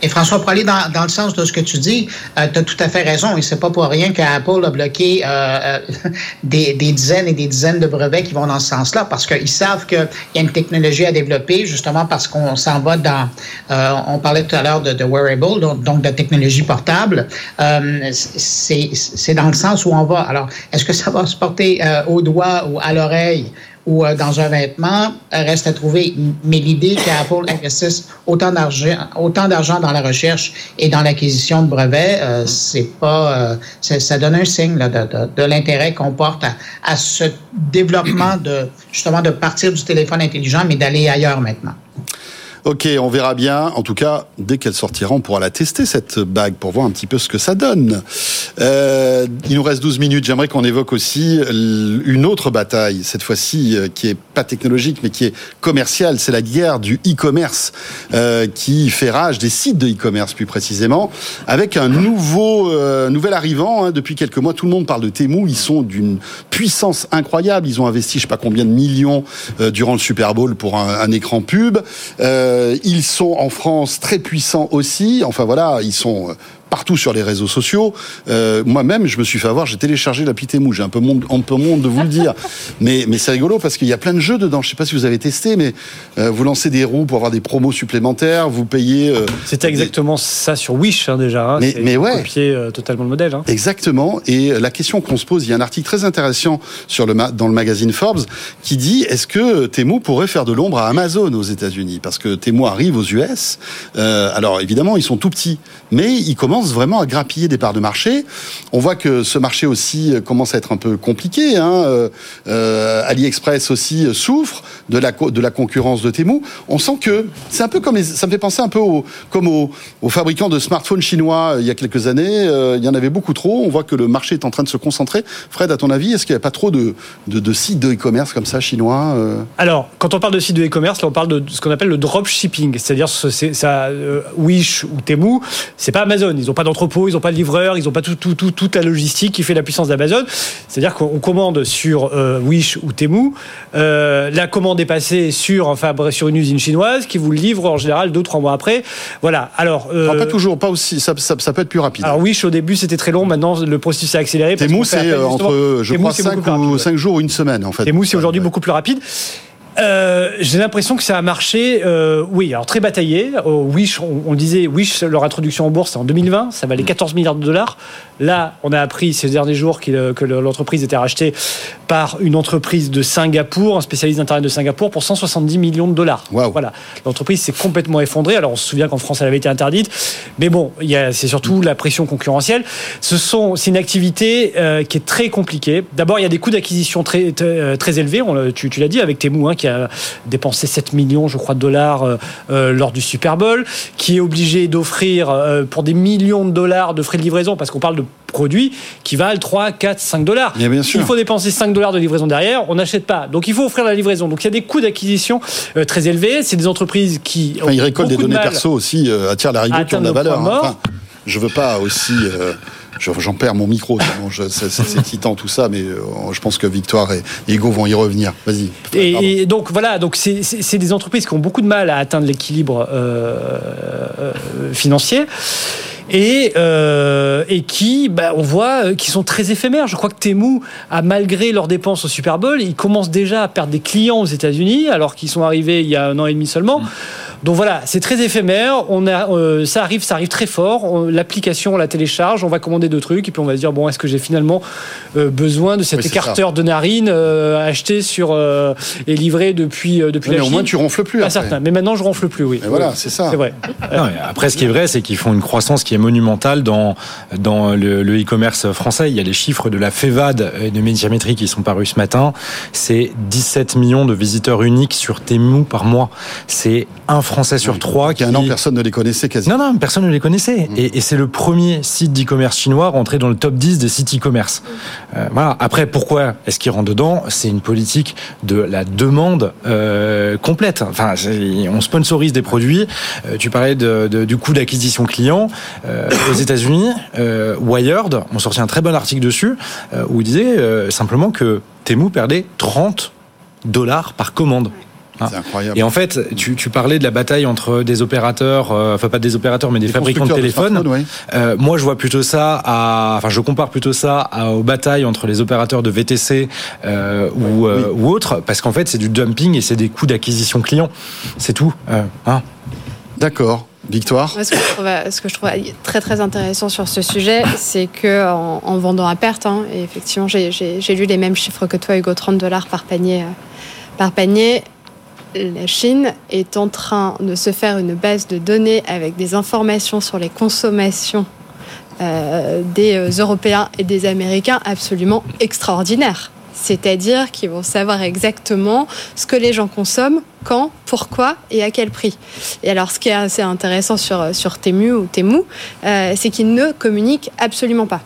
et François, pour aller dans, dans, le sens de ce que tu dis, euh, tu as tout à fait raison. Et c'est pas pour rien qu'Apple a bloqué euh, euh des, des, dizaines et des dizaines de brevets qui vont dans ce sens-là, parce qu'ils savent qu'il y a une technologie à développer, justement parce qu'on s'en va dans... Euh, on parlait tout à l'heure de, de, wearable, donc, donc, de technologie portable. Euh, c'est dans le sens où on va. Alors, est-ce que ça va se porter au doigt ou à l'oreille? Ou euh, dans un vêtement reste à trouver. Mais l'idée qu'Apple investisse autant d'argent, autant d'argent dans la recherche et dans l'acquisition de brevets, euh, c'est pas, euh, ça donne un signe de l'intérêt qu'on porte à, à, ce développement de justement de partir du téléphone intelligent, mais d'aller ailleurs maintenant. Ok, on verra bien. En tout cas, dès qu'elle sortira, on pourra la tester, cette bague, pour voir un petit peu ce que ça donne. Euh, il nous reste 12 minutes. J'aimerais qu'on évoque aussi une autre bataille, cette fois-ci, euh, qui est pas technologique, mais qui est commerciale. C'est la guerre du e-commerce, euh, qui fait rage des sites de e-commerce, plus précisément, avec un nouveau, euh, nouvel arrivant. Hein, depuis quelques mois, tout le monde parle de Temu. Ils sont d'une puissance incroyable. Ils ont investi, je sais pas combien de millions euh, durant le Super Bowl pour un, écran pub. Euh, ils sont en France très puissants aussi. Enfin voilà, ils sont partout sur les réseaux sociaux. Euh, moi-même, je me suis fait avoir, j'ai téléchargé l'appli Temu. J'ai un peu monde, un peu monde de vous le dire, mais mais c'est rigolo parce qu'il y a plein de jeux dedans. Je sais pas si vous avez testé, mais euh, vous lancez des roues pour avoir des promos supplémentaires, vous payez. Euh, C'était exactement ça sur Wish hein, déjà. Hein. mais mais ouais, copier totalement le modèle. Hein. Exactement. Et la question qu'on se pose, il y a un article très intéressant sur le dans le magazine Forbes qui dit est-ce que Temu pourrait faire de l'ombre à Amazon aux États-Unis? Parce que Temu arrive aux US. alors évidemment, ils sont tout petits, mais ils commencent vraiment à grappiller des parts de marché. On voit que ce marché aussi euh, commence à être un peu compliqué. Hein. Euh, euh, AliExpress aussi souffre de la, concurrence de Temu. On sent que c'est un peu comme ça me fait penser un peu comme aux, fabricants de smartphones chinois il y a quelques années. il y en avait beaucoup trop. On voit que le marché est en train de se concentrer. Fred, à ton avis, est-ce qu'il n'y a pas trop de, sites de e-commerce comme ça chinois Alors, quand on parle de sites de e-commerce, là, on parle de ce qu'on appelle le dropshipping, c'est-à-dire Wish ou Temu, c'est pas Amazon. N'ont pas d'entrepôt, ils n'ont pas de livreur, ils n'ont pas tout, tout, tout, toute la logistique qui fait la puissance d'Amazon. C'est-à-dire qu'on commande sur euh, Wish ou Temu, euh, la commande est passée sur, enfin, sur une usine chinoise qui vous le livre en général deux, trois mois après. Voilà. Alors, euh, pas toujours, pas aussi, ça, ça, ça, peut être plus rapide. Alors Wish au début c'était très long, maintenant le processus s'est accéléré. Temu c'est entre, je crois, 5, ou, 5 jours ou une semaine en fait. Temu c'est aujourd'hui beaucoup plus rapide. Euh, j'ai l'impression que ça a marché, euh, oui, alors très bataillé. Wish, on, disait, Wish, leur introduction en bourse, c'est en 2020, ça valait 14 milliards de dollars. Là, on a appris ces derniers jours que l'entreprise était rachetée par une entreprise de Singapour, un spécialiste d'Internet de Singapour, pour 170 millions de dollars. Voilà. L'entreprise s'est complètement effondrée. Alors, on se souvient qu'en France, elle avait été interdite. Mais bon, c'est surtout la pression concurrentielle. Ce sont, c'est une activité euh, qui est très compliquée. D'abord, il y a des coûts d'acquisition très, très, élevés. On, tu, tu l'as dit avec Temu, hein, qui a dépensé 7 millions, je crois, de dollars euh, euh, lors du Super Bowl, qui est obligé d'offrir euh, pour des millions de dollars de frais de livraison, parce qu'on parle de produits qui valent 3, 4, 5 dollars. Il faut dépenser 5 dollars de livraison derrière, on n'achète pas. Donc il faut offrir la livraison. Donc il y a des coûts d'acquisition très élevés. C'est des entreprises qui. Enfin, ils récoltent des données perso aussi, euh, attirent la rigueur qui ont de la valeur. Hein. Enfin, je veux pas aussi j'en perds mon micro. C'est titan tout ça, mais euh, je pense que Victoire et Hugo vont y revenir. Vas-y. Et, donc voilà, donc c'est des entreprises qui ont beaucoup de mal à atteindre l'équilibre euh, euh, financier et, euh, et qui, bah, on voit, qui sont très éphémères. Je crois que Temu a, malgré leurs dépenses au Super Bowl, ils commencent déjà à perdre des clients aux États-Unis, alors qu'ils sont arrivés il y a un an et demi seulement. Mmh. Donc voilà, c'est très éphémère. On a, euh, ça arrive, ça arrive très fort. L'application, on la télécharge, on va commander deux trucs et puis on va se dire bon, est-ce que j'ai finalement euh, besoin de cet écarteur de narine euh, acheté sur et livré depuis depuis mais la Au moins, tu ronfles plus. Pas certain. Mais maintenant, je ronfle plus. Oui. voilà, c'est ça. C'est vrai. après, ce qui est vrai, c'est qu'ils font une croissance qui est monumentale dans dans le e-commerce français. Il y a les chiffres de la FEVAD et de Médiamétrie qui sont parus ce matin. C'est 17 millions de visiteurs uniques sur Temu par mois. C'est un Français sur trois. Qui, a un an, personne ne les connaissait quasiment. Non, non, personne ne les connaissait. Mm. Et, et c'est le premier site d'e-commerce chinois rentré dans le top 10 des sites e-commerce. Euh, voilà. Après, pourquoi est-ce qu'il rentre dedans? C'est une politique de la demande euh, complète. Enfin, on sponsorise des produits. Euh, tu parlais de, de, du coût d'acquisition client. Euh, aux États-Unis, euh, Wired ont sorti un très bon article dessus où il disait simplement que Temu perdait 30 dollars par commande. C'est incroyable. Et en fait, tu, tu, parlais de la bataille entre des opérateurs, euh, enfin pas des opérateurs, mais des, fabricants de téléphones. euh, moi, je vois plutôt ça à, enfin, je compare plutôt ça à, aux batailles entre les opérateurs de VTC euh, ou, euh, ou autres, parce qu'en fait, c'est du dumping et c'est des coûts d'acquisition client. C'est tout. Euh, hein D'accord. Victoire ce, que je trouve, très très intéressant sur ce sujet, c'est que en, en, vendant à perte, hein, et effectivement j'ai lu les mêmes chiffres que toi, Hugo, 30 dollars par panier, par panier, la Chine est en train de se faire une base de données avec des informations sur les consommations euh, des euh, Européens et des Américains absolument extraordinaires. C'est-à-dire qu'ils vont savoir exactement ce que les gens consomment, quand, pourquoi et à quel prix. Et alors, ce qui est assez intéressant sur, sur Temu ou Temu, euh, c'est qu'ils ne communiquent absolument pas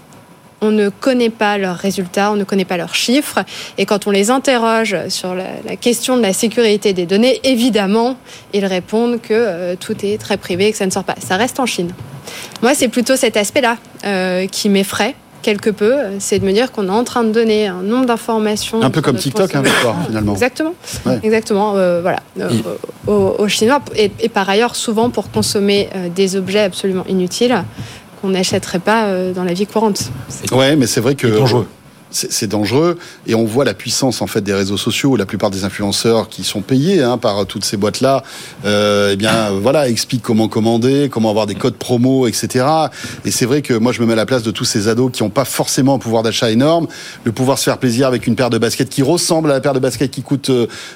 on ne connaît pas leurs résultats, on ne connaît pas leurs chiffres. Et quand on les interroge sur la, question de la sécurité des données, évidemment, ils répondent que euh, tout est très privé et que ça ne sort pas. Ça reste en Chine. Moi, c'est plutôt cet aspect-là euh, qui m'effraie quelque peu, c'est de me dire qu'on est en train de donner un nombre d'informations. Un peu comme TikTok, hein, finalement. Exactement. Ouais. Exactement. Euh, voilà. Euh, aux, aux, Chinois. Et, et, par ailleurs, souvent pour consommer euh, des objets absolument inutiles qu'on n'achèterait pas euh, dans la vie courante. Ouais, mais c'est vrai que dangereux c'est dangereux et on voit la puissance en fait des réseaux sociaux. La plupart des influenceurs qui sont payés hein, par toutes ces boîtes là, euh, eh bien voilà, expliquent comment commander, comment avoir des codes promo, etc. Et c'est vrai que moi je me mets à la place de tous ces ados qui n'ont pas forcément un pouvoir d'achat énorme, le pouvoir se faire plaisir avec une paire de baskets qui ressemble à la paire de baskets qui coûte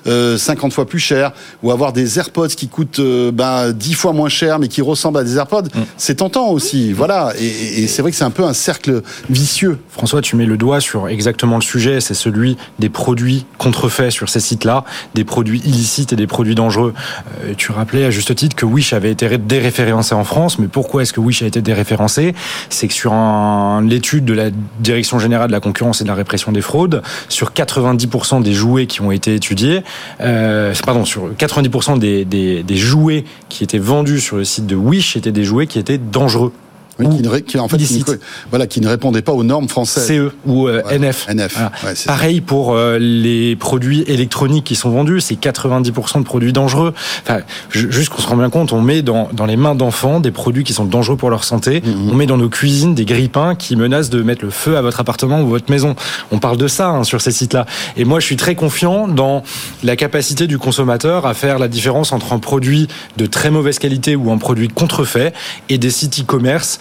euh, 50 fois plus cher, ou avoir des AirPods qui coûtent euh, ben, 10 fois moins cher mais qui ressemblent à des AirPods, mmh. c'est tentant aussi. Voilà, et, et c'est vrai que c'est un peu un cercle vicieux. François, tu mets le doigt sur exactement le sujet, c'est celui des produits contrefaits sur ces sites-là, des produits illicites et des produits dangereux. Euh, tu rappelais à juste titre que Wish avait été déréférencé en France, mais pourquoi est-ce que Wish a été déréférencé? C'est que sur l'étude de la Direction générale de la concurrence et de la répression des fraudes, sur 90% des jouets qui ont été étudiés, euh, pardon, sur 90% des, jouets qui étaient vendus sur le site de Wish étaient des jouets qui étaient dangereux. Qui, ne, qui, en fait, qui, voilà, qui ne répondait pas aux normes françaises. CE ou euh, NF. NF. Pareil pour euh, les produits électroniques qui sont vendus, c'est 90% de produits dangereux. Enfin, juste qu'on se rend bien compte, on met dans, dans les mains d'enfants des produits qui sont dangereux pour leur santé. Mm-hmm. On met dans nos cuisines des grippins qui menacent de mettre le feu à votre appartement ou votre maison. On parle de ça hein, sur ces sites-là. Et moi, je suis très confiant dans la capacité du consommateur à faire la différence entre un produit de très mauvaise qualité ou un produit contrefait et des sites e-commerce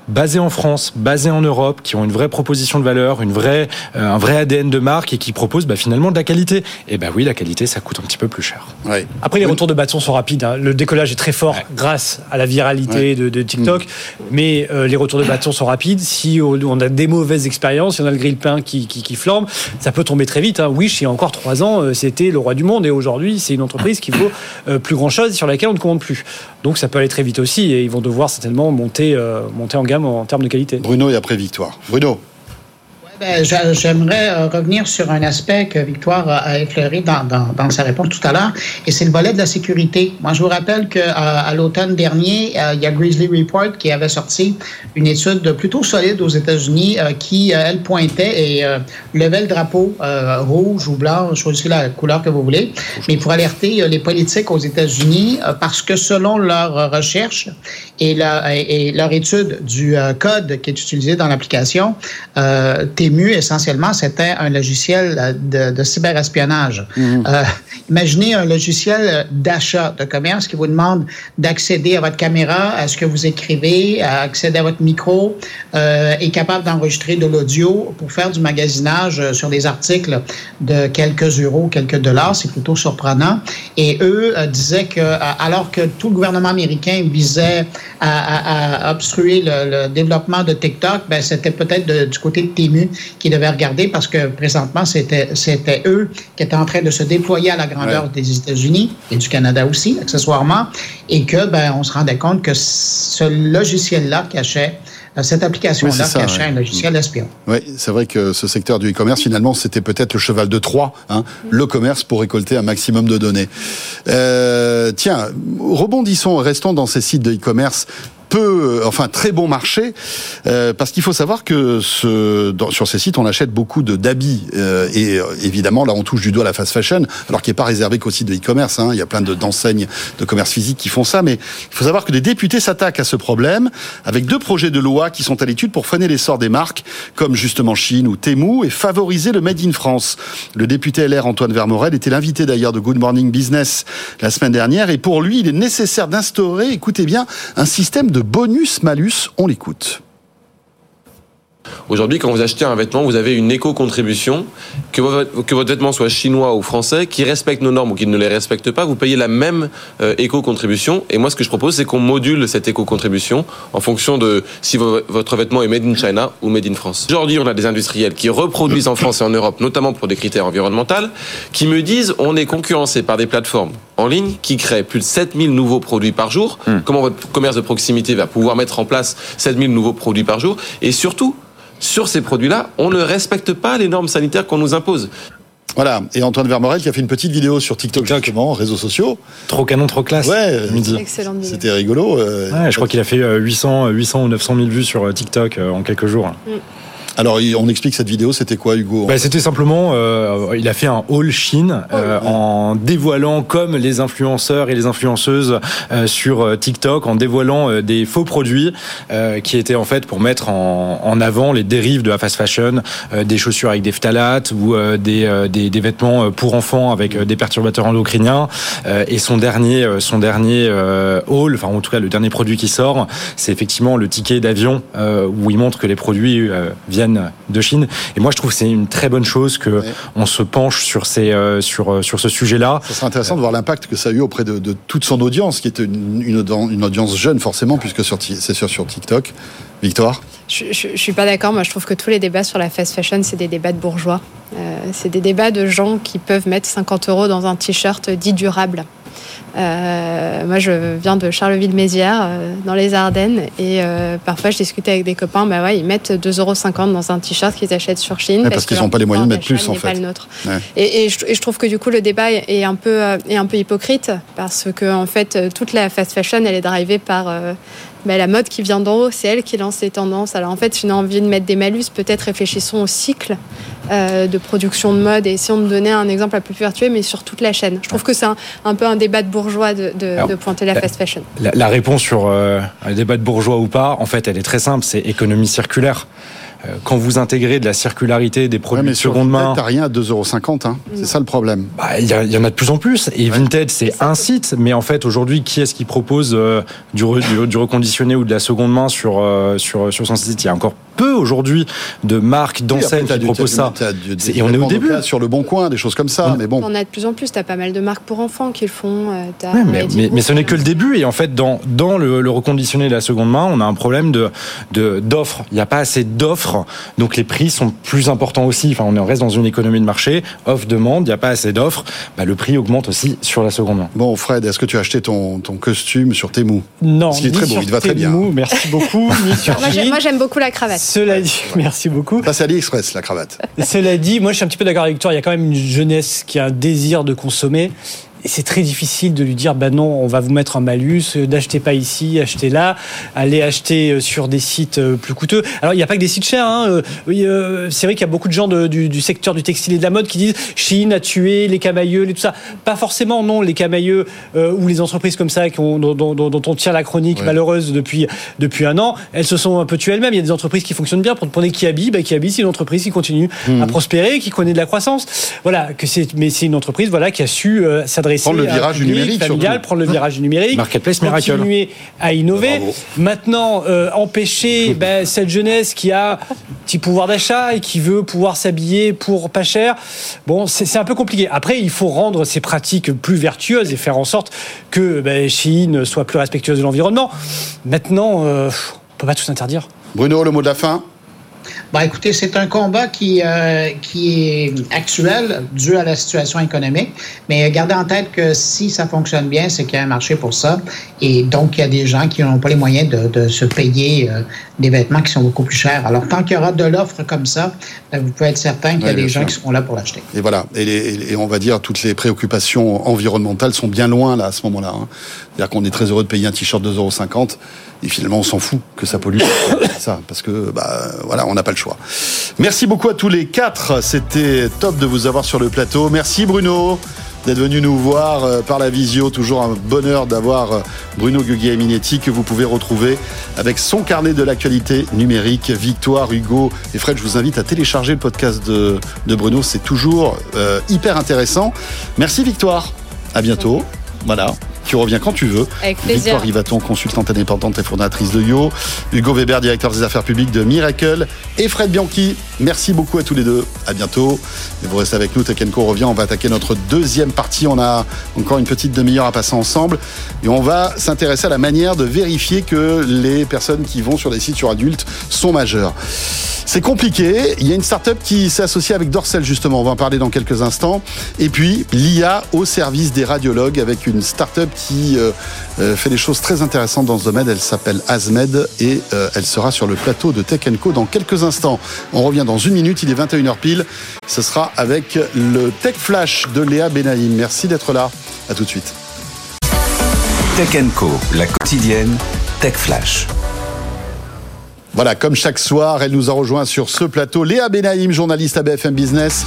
basés en France, basés en Europe, qui ont une vraie proposition de valeur, une vraie, euh, un vrai ADN de marque et qui proposent bah, finalement de la qualité. Et ben oui, la qualité, ça coûte un petit peu plus cher. Après, les retours de bâton sont rapides. Hein. Le décollage est très fort grâce à la viralité de, TikTok, mm. mais euh, les retours de bâton sont rapides. Si on a des mauvaises expériences, si on a le grille-pain qui, qui, qui, flambe, ça peut tomber très vite. Hein. Wish, il y a encore trois ans, euh, c'était le roi du monde, et aujourd'hui, c'est une entreprise qui vaut plus grand-chose sur laquelle on ne compte plus. Donc ça peut aller très vite aussi, et ils vont devoir certainement monter, monter en gamme en termes de qualité. Bruno et après Victoire. Bruno. Ben, j'aimerais euh, revenir sur un aspect que Victoire a effleuré dans, sa réponse tout à l'heure, et c'est le volet de la sécurité. Moi, je vous rappelle qu'à euh, à, l'automne dernier, euh, il y a Grizzly Report qui avait sorti une étude plutôt solide aux États-Unis qui, elle, pointait et levait le drapeau rouge ou blanc, choisissez la couleur que vous voulez, mais pour alerter les politiques aux États-Unis parce que selon leur recherche et, la, et leur étude du code qui est utilisé dans l'application, essentiellement, c'était un logiciel de, de cyberespionnage. Mhm. Euh, imaginez un logiciel d'achat de commerce qui vous demande d'accéder à votre caméra, à ce que vous écrivez, à accéder à votre micro, euh, est capable d'enregistrer de l'audio pour faire du magasinage sur des articles de quelques euros, quelques dollars. C'est plutôt surprenant. Et eux euh, disaient que, alors que tout le gouvernement américain visait à, obstruer le, développement de TikTok, ben, c'était peut-être du côté de Temu qui devaient regarder parce que présentement, c'était, eux qui étaient en train de se déployer à la grandeur des États-Unis et du Canada aussi, accessoirement, et que ben, on se rendait compte que ce logiciel-là cachait euh, cette application-là cachait un logiciel espion. Oui, c'est vrai que ce secteur du e-commerce, finalement, c'était peut-être le cheval de Troie, hein, le commerce pour récolter un maximum de données. Euh, tiens, rebondissons, restons dans ces sites de e-commerce peu, euh, enfin très bon marché, euh, parce qu'il faut savoir que ce, dans, sur ces sites, on achète beaucoup de d'habits euh, et euh, évidemment là, on touche du doigt la fast fashion, alors qui n'est pas réservé qu'aux sites de e-commerce. Hein, il y a plein d'enseignes de, commerce physique qui font ça, mais il faut savoir que les députés s'attaquent à ce problème avec deux projets de loi qui sont à l'étude pour freiner l'essor des marques comme justement Chine ou Temu et favoriser le Made in France. Le député LR Antoine Vermorel était l'invité d'ailleurs de Good Morning Business la semaine dernière et pour lui, il est nécessaire d'instaurer, écoutez bien, un système de bonus-malus. On l'écoute. Aujourd'hui, quand vous achetez un vêtement, vous avez une éco-contribution. Que, votre vêtement soit chinois ou français, qui respecte nos normes ou qui ne les respecte pas, vous payez la même euh, éco-contribution. Et moi, ce que je propose, c'est qu'on module cette éco-contribution en fonction de si votre vêtement est made in China ou made in France. Aujourd'hui, on a des industriels qui reproduisent en France et en Europe, notamment pour des critères environnementaux, qui me disent on est concurrencé par des plateformes en ligne qui créent plus de 7000 nouveaux produits par jour. Hmm. Comment votre commerce de proximité va pouvoir mettre en place 7000 nouveaux produits par jour? Et surtout, sur ces produits-là, on ne respecte pas les normes sanitaires qu'on nous impose. Voilà, et Antoine Vermorel qui a fait une petite vidéo sur TikTok, TikTok. justement, réseaux sociaux. Trop canon, trop classe. Ouais, excellente C'était rigolo. Euh, ouais, je crois qu'il a fait 800, euh, 800 ou 900 000 vues sur euh, TikTok en quelques jours. Mm. Alors, on explique cette vidéo, c'était quoi, Hugo bah, C'était simplement, euh, il a fait un haul Chine euh, en dévoilant, comme les influenceurs et les influenceuses euh, sur TikTok, en dévoilant des faux produits qui étaient en fait pour mettre en, en, avant les dérives de la fast fashion, des chaussures avec des phtalates ou des, des, des, vêtements pour enfants avec des perturbateurs endocriniens. et son dernier, son dernier haul, enfin en tout cas le dernier produit qui sort, c'est effectivement le ticket d'avion où il montre que les produits viennent de Chine. Et moi, je trouve que c'est une très bonne chose que on se penche sur ces euh, sur euh, sur ce sujet-là. Ça serait intéressant de voir l'impact que ça a eu auprès de, toute son audience, qui est une, une, audience jeune forcément, puisque c'est sur, sur TikTok. Victoire? Je, je, suis pas d'accord. Moi, je trouve que tous les débats sur la fast fashion, c'est des débats de bourgeois. Euh, c'est des débats de gens qui peuvent mettre 50 euros dans un t-shirt dit durable. Moi, je viens de Charleville-Mézières, dans les Ardennes, et parfois, je discute avec des copains, bah ouais, ils mettent 2,50 euros dans un t-shirt qu'ils achètent sur Chine. parce, qu'ils n'ont pas les moyens de mettre plus, en fait. le nôtre. Et, je, trouve que du coup, le débat est un peu, est un peu hypocrite, parce que, en fait, toute la fast fashion, elle est drivée par bah, la mode qui vient d'en haut, c'est elle qui lance les tendances. Alors en fait, si on a envie de mettre des malus, peut-être réfléchissons au cycle euh, de production de mode et essayons de donner un exemple un peu plus vertueux, mais sur toute la chaîne. Je trouve que c'est un, peu un débat de bourgeois de, pointer la, fast fashion. La, réponse sur euh, un débat de bourgeois ou pas, en fait, elle est très simple, c'est économie circulaire. Euh, quand vous intégrez de la circularité des produits de seconde main. T'as rien à 2,50 hein. C'est ça le problème. Bah, il y, en a de plus en plus. Et Vinted, c'est un site. Mais en fait, aujourd'hui, qui est-ce qui propose euh, du, du, reconditionné ou de la seconde main sur, euh, sur, sur son site? Il y a encore peu aujourd'hui de marques, d'enseignes qui proposent ça. et on est au début. Sur le bon coin, des choses comme ça. Mais bon. On a de plus en plus. T'as pas mal de marques pour enfants qui le font. mais, mais, ce n'est que le début. Et en fait, dans, dans le, reconditionné de la seconde main, on a un problème de d'offres. Il n'y a pas assez d'offres donc les prix sont plus importants aussi. Enfin, on reste dans une économie de marché, offre demande, il n'y a pas assez d'offres, bah, le prix augmente aussi sur la seconde main. Bon, Fred, est-ce que tu as acheté ton, ton costume sur Temu Non, Ce qui est très beau, il te va très bien. Merci beaucoup. moi, j'aime beaucoup la cravate. Cela dit, merci beaucoup. Ça, c'est AliExpress, la cravate. Cela dit, moi, je suis un petit peu d'accord avec toi. Il y a quand même une jeunesse qui a un désir de consommer. Et c'est très difficile de lui dire, ben non, on va vous mettre un malus, euh, n'achetez pas ici, achetez là, allez acheter euh, sur des sites euh, plus coûteux. Alors, il n'y a pas que des sites chers. Hein. Oui, c'est vrai qu'il y a beaucoup de gens du, secteur du textile et de la mode qui disent Chine a tué les camailleux, et tout ça. Pas forcément, non, les camailleux ou les entreprises comme ça qui ont, dont, on tire la chronique malheureuse depuis, depuis un an, elles se sont un peu tuées elles-mêmes. Il y a des entreprises qui fonctionnent bien. Prenez Kiabi, bah, Kiabi, c'est une entreprise qui continue à mmh. prospérer, qui connaît de la croissance. Voilà, que mais c'est une entreprise voilà, qui a su s'adresser Prendre le virage numérique, familial, prendre le virage numérique, Marketplace continuer à innover. Maintenant, euh, empêcher ben, cette jeunesse qui a un petit pouvoir d'achat et qui veut pouvoir s'habiller pour pas cher, bon, c'est un peu compliqué. Après, il faut rendre ces pratiques plus vertueuses et faire en sorte que ben, Chine soit plus respectueuse de l'environnement. Maintenant, euh, on peut pas tout interdire. Bruno, le mot de la fin? Bah, écoutez, c'est un combat qui, euh, qui est actuel dû à la situation économique, mais gardez en tête que si ça fonctionne bien, c'est qu'il y a un marché pour ça. Et donc, il y a des gens qui n'ont pas les moyens de, de se payer euh, des vêtements qui sont beaucoup plus chers. Alors, tant qu'il y aura de l'offre comme ça, ben, vous pouvez être certain qu'il y a des gens qui seront là pour l'acheter. Et voilà. Et, et, on va dire, toutes les préoccupations environnementales sont bien loin, là, à ce moment-là. Hein. C'est-à-dire qu'on est très heureux de payer un t-shirt 2,50 euros. Et finalement, on s'en fout que ça pollue. ça, parce que, bah, voilà, on n'a pas le choix. Merci beaucoup à tous les quatre. C'était top de vous avoir sur le plateau. Merci Bruno d'être venu nous voir euh, par la visio. Toujours un bonheur d'avoir euh, Bruno Guglielminetti que vous pouvez retrouver avec son carnet de l'actualité numérique. Victoire, Hugo et Fred, je vous invite à télécharger le podcast de, Bruno. C'est toujours euh, hyper intéressant. Merci Victoire. À bientôt. Voilà. Tu reviens quand tu veux. Avec plaisir. Victoire Rivaton, consultante indépendante et fondatrice de Yo. Hugo Weber, directeur des affaires publiques de Miracle. Et Fred Bianchi. Merci beaucoup à tous les deux. À bientôt. Et vous restez avec nous. Tekenko revient. On va attaquer notre deuxième partie. On a encore une petite demi-heure à passer ensemble. Et on va s'intéresser à la manière de vérifier que les personnes qui vont sur des sites sur adultes sont majeures. C'est compliqué. Il y a une start-up qui s'est associée avec Dorsel, justement. On va en parler dans quelques instants. Et puis, l'IA au service des radiologues avec une start-up qui euh, euh, fait des choses très intéressantes dans ce domaine. Elle s'appelle Azmed et euh, elle sera sur le plateau de Tech Co dans quelques instants. On revient dans une minute. Il est 21h pile. Ce sera avec le Tech Flash de Léa Benaïm. Merci d'être là. À tout de suite. Tech Co, la quotidienne Tech Flash. Voilà, comme chaque soir, elle nous a rejoint sur ce plateau. Léa Benaïm, journaliste à BFM Business.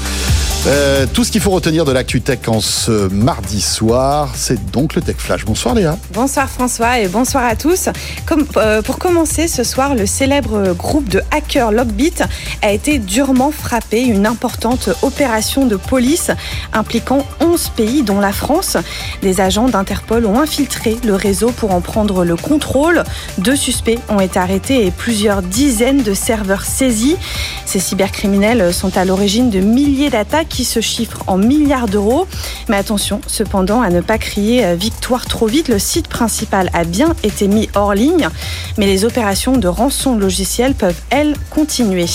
Euh, tout ce qu'il faut retenir de l'actu tech en ce mardi soir, c'est donc le Tech Flash. Bonsoir Léa. Bonsoir François et bonsoir à tous. Euh, pour commencer ce soir, le célèbre groupe de hackers Lockbit a été durement frappé. Une importante opération de police impliquant 11 pays dont la France. Des agents d'Interpol ont infiltré le réseau pour en prendre le contrôle. Deux suspects ont été arrêtés et plusieurs dizaines de serveurs saisis. Ces cybercriminels sont à l'origine de milliers d'attaques qui se chiffre en milliards d'euros. Mais attention, cependant, à ne pas crier euh, victoire trop vite. Le site principal a bien été mis hors ligne, mais les opérations de rançon logiciel peuvent, elles, continuer.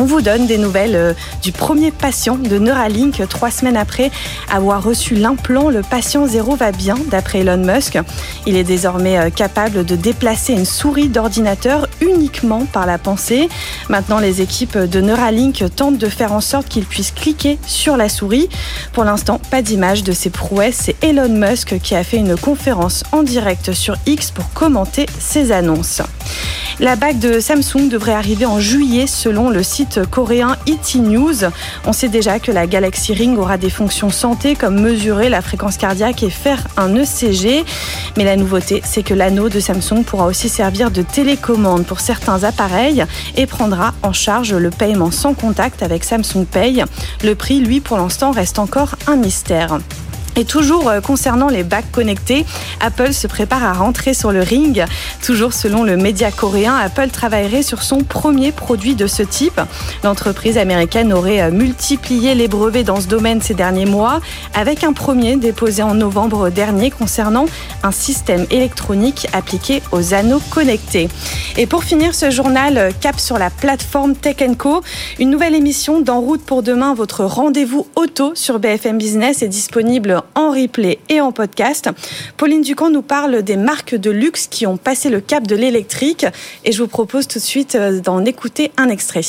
On vous donne des nouvelles euh, du premier patient de Neuralink trois semaines après avoir reçu l'implant. Le patient zéro va bien, d'après Elon Musk. Il est désormais euh, capable de déplacer une souris d'ordinateur uniquement par la pensée. Maintenant, les équipes de Neuralink tentent de faire en sorte qu'il puisse cliquer sur la souris. Pour l'instant, pas d'image de ses prouesses. C'est Elon Musk qui a fait une conférence en direct sur X pour commenter ses annonces. La bague de Samsung devrait arriver en juillet selon le site coréen ET News. On sait déjà que la Galaxy Ring aura des fonctions santé comme mesurer la fréquence cardiaque et faire un ECG. Mais la nouveauté, c'est que l'anneau de Samsung pourra aussi servir de télécommande pour certains appareils et prendra en charge le paiement sans contact avec Samsung Pay. Le prix, lui, pour l'instant, reste encore un mystère. Et toujours euh, concernant les bacs connectés, Apple se prépare à rentrer sur le ring. Toujours selon le média coréen, Apple travaillerait sur son premier produit de ce type. L'entreprise américaine aurait euh, multiplié les brevets dans ce domaine ces derniers mois, avec un premier déposé en novembre dernier concernant un système électronique appliqué aux anneaux connectés. Et pour finir ce journal, euh, cap sur la plateforme Tech Co, une nouvelle émission d'En route pour demain, votre rendez-vous auto sur BFM Business est disponible en replay et en podcast. Pauline Ducamp nous parle des marques de luxe qui ont passé le cap de l'électrique et je vous propose tout de suite euh, d'en écouter un extrait.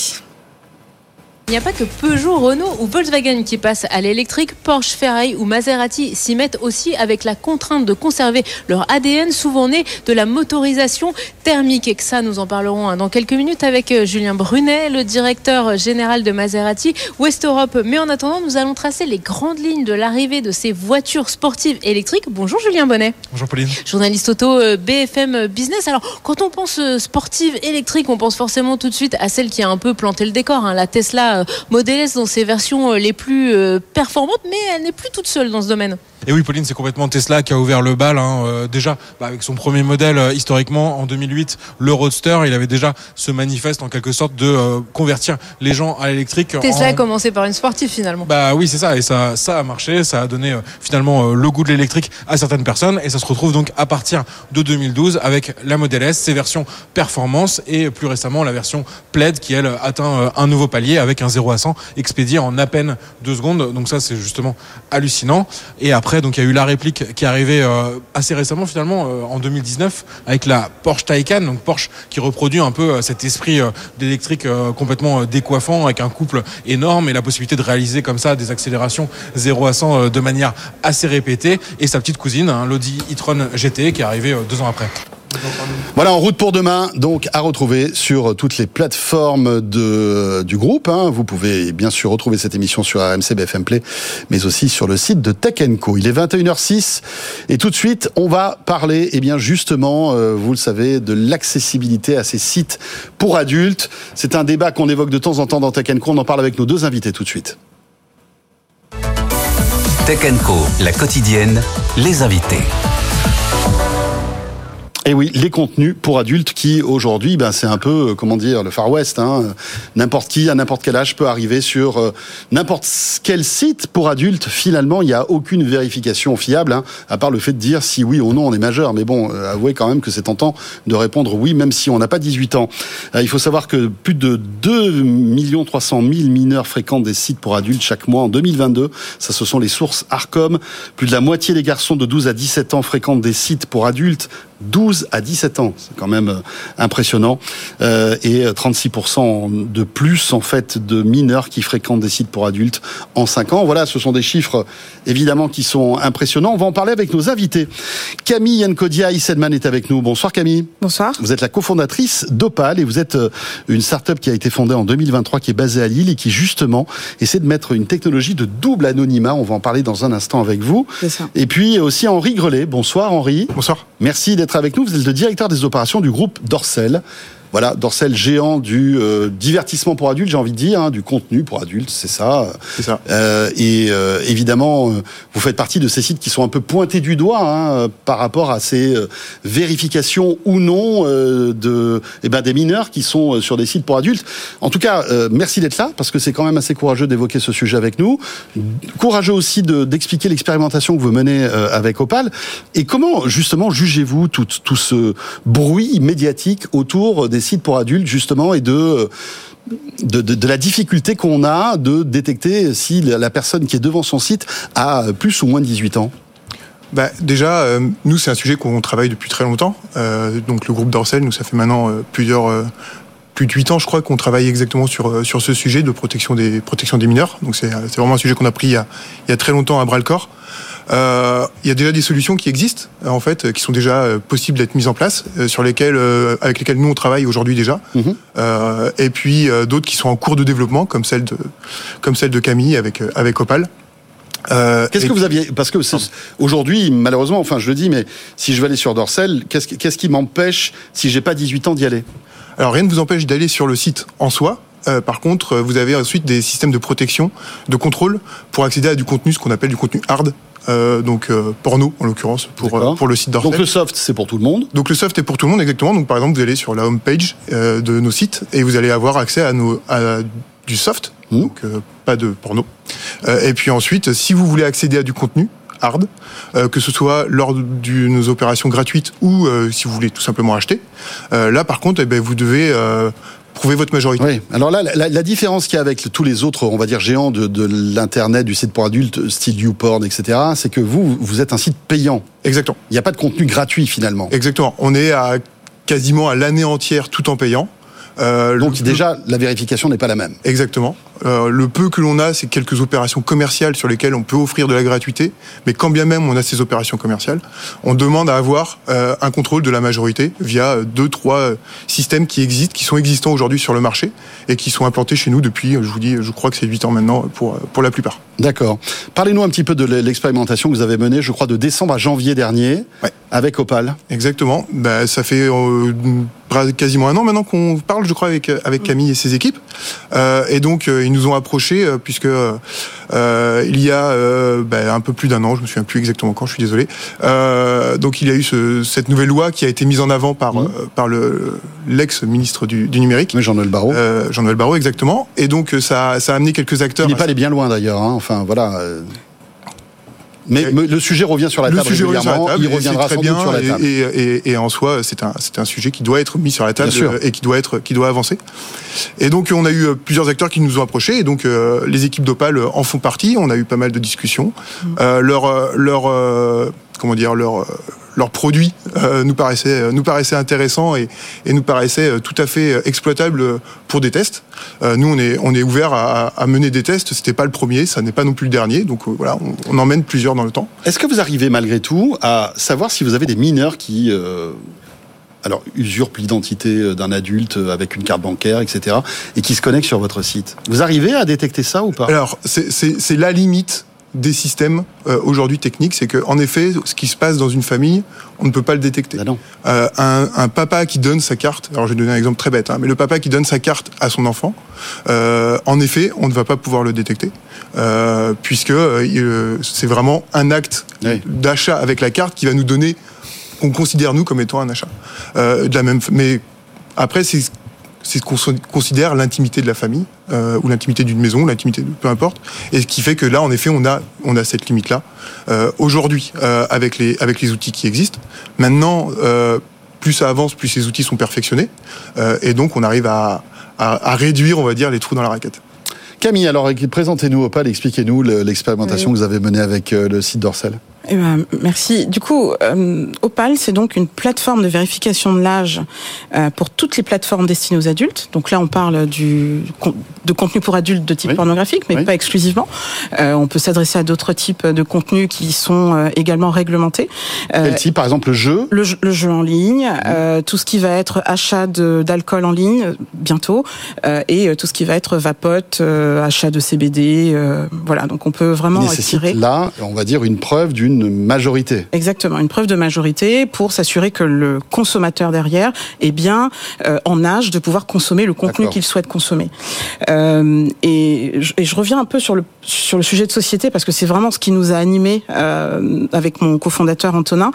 Il n'y a pas que Peugeot, Renault ou Volkswagen qui passent à l'électrique. Porsche, Ferrari ou Maserati s'y mettent aussi avec la contrainte de conserver leur ADN, souvent né de la motorisation thermique. Et que ça, nous en parlerons hein, dans quelques minutes avec euh, Julien Brunet, le directeur général de Maserati West Europe. Mais en attendant, nous allons tracer les grandes lignes de l'arrivée de ces voitures sportives électriques. Bonjour Julien Bonnet. Bonjour Pauline. Journaliste auto euh, BFM Business. Alors, quand on pense euh, sportive électrique, on pense forcément tout de suite à celle qui a un peu planté le décor, hein, la Tesla euh, Model S dans ses versions euh, les plus euh, performantes, mais elle n'est plus toute seule dans ce domaine. Et oui, Pauline, c'est complètement Tesla qui a ouvert le bal. Hein. Euh, déjà, bah, avec son premier modèle, euh, historiquement, en 2008, le Roadster, il avait déjà ce manifeste, en quelque sorte, de euh, convertir les gens à l'électrique. Tesla en... a commencé par une sportive, finalement. Bah oui, c'est ça. Et ça, ça a marché. Ça a donné, finalement, le goût de l'électrique à certaines personnes. Et ça se retrouve donc à partir de 2012 avec la Model S, ses versions performance et plus récemment la version Plaid qui, elle, atteint un nouveau palier avec un 0 à 100 expédié en à peine deux secondes. Donc ça, c'est justement hallucinant. Et après, donc il y a eu la réplique qui est arrivée euh, assez récemment finalement euh, en 2019 avec la Porsche Taycan, donc Porsche qui reproduit un peu euh, cet esprit d'électrique complètement décoiffant avec un couple énorme et la possibilité de réaliser comme ça des accélérations 0 à 100 de manière assez répétée et sa petite cousine, hein, l'Audi e-tron GT qui est arrivée deux ans après. Voilà, en route pour demain, donc à retrouver sur toutes les plateformes de, du groupe. Hein. Vous pouvez bien sûr retrouver cette émission sur RMC BFM Play, mais aussi sur le site de Tech Co. Il est 21h06 et tout de suite, on va parler, eh bien justement, euh, vous le savez, de l'accessibilité à ces sites pour adultes. C'est un débat qu'on évoque de temps en temps dans Tech Co. On en parle avec nos deux invités tout de suite. Tech Co, la quotidienne, les invités. Et oui, les contenus pour adultes qui aujourd'hui, ben, c'est un peu, euh, comment dire, le Far West. Hein. N'importe qui, à n'importe quel âge, peut arriver sur euh, n'importe quel site pour adultes. Finalement, il n'y a aucune vérification fiable, hein, à part le fait de dire si oui ou non on est majeur. Mais bon, euh, avouez quand même que c'est tentant de répondre oui, même si on n'a pas 18 ans. il faut savoir que plus de 2 300 000 mineurs fréquentent des sites pour adultes chaque mois en 2022. Ça, ce sont les sources Arcom. Plus de la moitié des garçons de 12 à 17 ans fréquentent des sites pour adultes 12 à 17 ans, c'est quand même euh, impressionnant, euh, et 36% de plus en fait de mineurs qui fréquentent des sites pour adultes en 5 ans. Voilà, ce sont des chiffres évidemment qui sont impressionnants. On va en parler avec nos invités. Camille Yankodia Isedman est avec nous. Bonsoir Camille. Bonsoir. Vous êtes la cofondatrice d'Opal et vous êtes euh, une start-up qui a été fondée en 2023 qui est basée à Lille et qui justement essaie de mettre une technologie de double anonymat. On va en parler dans un instant avec vous. Ça. Et puis aussi Henri Grelet. Bonsoir Henri. Bonsoir. Merci d'être avec nous. Vous êtes le directeur des opérations du groupe Dorsel. Voilà, Dorsel géant du euh, divertissement pour adultes, j'ai envie de dire, hein, du contenu pour adultes, c'est ça. C'est ça. Euh, et euh, évidemment, euh, vous faites partie de ces sites qui sont un peu pointés du doigt hein, par rapport à ces euh, vérifications ou non euh, de, eh ben, des mineurs qui sont sur des sites pour adultes. En tout cas, merci d'être là parce que c'est quand même assez courageux d'évoquer ce sujet avec nous. Courageux aussi de- d'expliquer l'expérimentation que vous menez avec Opal. Et comment justement jugez-vous tout, tout ce bruit médiatique autour des sites pour adultes justement et de de, de, la difficulté qu'on a de détecter si la personne qui est devant son site a plus ou moins de 18 ans bah, déjà, euh, nous, c'est un sujet qu'on travaille depuis très longtemps. Euh, donc, le groupe Dorsel, nous, ça fait maintenant euh, plusieurs, euh, plus de 8 ans, je crois, qu'on travaille exactement sur, euh, sur ce sujet de protection des, protection des mineurs. Donc, c'est c'est vraiment un sujet qu'on a pris il y a, il y a très longtemps à bras le corps. Euh, il y a déjà des solutions qui existent, en fait, qui sont déjà possibles d'être mises en place, sur lesquelles, avec lesquelles nous on travaille aujourd'hui déjà. Mhm. Euh, et puis d'autres qui sont en cours de développement, comme celle de, comme celle de Camille avec avec Opal. Euh, Qu'est-ce que vous aviez Parce que aujourd'hui, malheureusement, enfin, je le dis, mais si je veux aller sur Dorsel, qu'est-ce qui- qu'est-ce qui m'empêche, si j'ai pas 18 ans, d'y aller? Alors rien ne vous empêche d'aller sur le site en soi. Euh, par contre, vous avez ensuite des systèmes de protection, de contrôle pour accéder à du contenu, ce qu'on appelle du contenu hard, euh, donc euh, porno en l'occurrence pour euh, pour le site Dorsel. Donc le soft, c'est pour tout le monde. Donc le soft est pour tout le monde exactement. Donc par exemple, vous allez sur la home page euh, de nos sites et vous allez avoir accès à nos à du soft, Mhm. donc euh, pas de porno. Euh, et puis ensuite, si vous voulez accéder à du contenu hard, euh, que ce soit lors de nos opérations gratuites ou euh, si vous voulez tout simplement acheter, euh, là par contre, eh ben, vous devez euh, prouver votre majorité. Oui. Alors là, la, la différence qu'il y a avec le- tous les autres, on va dire géants de, de l'internet, du site pour adultes, style YouPorn, etc., c'est que vous, vous êtes un site payant. Exactement. Il n'y a pas de contenu gratuit finalement. Exactement. On est à quasiment à l'année entière tout en payant. Euh, Donc déjà, la vérification n'est pas la même. Exactement. Euh, le peu que l'on a, c'est quelques opérations commerciales sur lesquelles on peut offrir de la gratuité. Mais quand bien même on a ces opérations commerciales, on demande à avoir euh, un contrôle de la majorité via deux, trois systèmes qui existent, qui sont existants aujourd'hui sur le marché et qui sont implantés chez nous depuis, je vous dis, je crois que c'est 8 ans maintenant pour, pour la plupart. D'accord. Parlez-nous un petit peu de l'expérimentation que vous avez menée, je crois, de décembre à janvier dernier, Ouais. avec Opal. Exactement. Bah, ça fait euh, quasiment un an maintenant qu'on parle, je crois, avec, euh, avec Camille et ses équipes. Euh, et donc, euh, ils nous ont approchés, puisque euh, il y a euh, bah, un peu plus d'un an, je me souviens plus exactement quand, je suis désolé. Donc, il y a eu ce- cette nouvelle loi qui a été mise en avant par, euh, par le l'ex-ministre du, du numérique. Oui, Jean-Noël Barrot. Jean-Noël Barrot, exactement. Et donc, ça, ça a amené quelques acteurs. Il n'est pas allé bien loin d'ailleurs. hein. Enfin, voilà. Mais, Et- le sujet revient sur la le table sujet revient sur la table, Il reviendra très sans bien, doute sur la et- table. Et, et- et en soi, c'est un, c'est un sujet qui doit être mis sur la table et qui doit être, qui doit avancer. Et donc, on a eu euh, plusieurs acteurs qui nous ont approchés, et donc euh, les équipes d'Opal en font partie. On a eu pas mal de discussions. Euh, leur, euh, leur, euh, comment dire, leur, euh, leur produit euh, nous paraissait, euh, nous paraissait intéressant et, et nous paraissait euh, tout à fait exploitable euh, pour des tests. Euh, nous, on est, on est ouvert à, à mener des tests. C'était pas le premier, ça n'est pas non plus le dernier. Donc euh, voilà, on, on emmène plusieurs dans le temps. Est-ce que vous arrivez malgré tout à savoir si vous avez des mineurs qui alors usurpent l'identité d'un adulte avec une carte bancaire, etc., et qui se connectent sur votre site? Vous arrivez à détecter ça ou pas? Alors, c'est la limite des systèmes euh, aujourd'hui techniques, c'est que en effet, ce qui se passe dans une famille, on ne peut pas le détecter. Ah non. Euh, un, un papa qui donne sa carte, alors je vais donner un exemple très bête, hein, mais le papa qui donne sa carte à son enfant, euh, en effet, on ne va pas pouvoir le détecter, puisque c'est vraiment un acte Oui. d'achat avec la carte qui va nous donner, qu'on considère nous comme étant un achat. De la même, mais après, c'est c'est ce qu'on considère l'intimité de la famille euh, ou l'intimité d'une maison, l'intimité de peu importe, et ce qui fait que là, en effet, on a on a cette limite là aujourd'hui euh, avec les avec les outils qui existent. Maintenant, euh, plus ça avance, plus ces outils sont perfectionnés, euh, et donc on arrive à, à à réduire, on va dire, les trous dans la raquette. Camille, alors présentez-nous Opal, expliquez-nous le- l'expérimentation que vous avez menée avec euh, le site Dorsel. Eh ben, merci. Du coup, euh, Opal, c'est donc une plateforme de vérification de l'âge euh, pour toutes les plateformes destinées aux adultes. Donc là, on parle du, de contenu pour adultes de type Oui. pornographique, mais Oui. pas exclusivement. Euh, on peut s'adresser à d'autres types de contenus qui sont également réglementés. Quel type, par exemple, le jeu? le, jeu- le jeu en ligne, tout ce qui va être achat d'alcool en ligne bientôt, et tout ce qui va être vapote, achat de CBD. voilà, donc on peut vraiment nécessite tirer. là, on va dire, une preuve d'une majorité. Exactement, une preuve de majorité pour s'assurer que le consommateur derrière est bien euh, en âge de pouvoir consommer le contenu qu'il souhaite consommer. Euh, et, je, et je reviens un peu sur le sur le sujet de société parce que c'est vraiment ce qui nous a animés euh, avec mon cofondateur Antonin.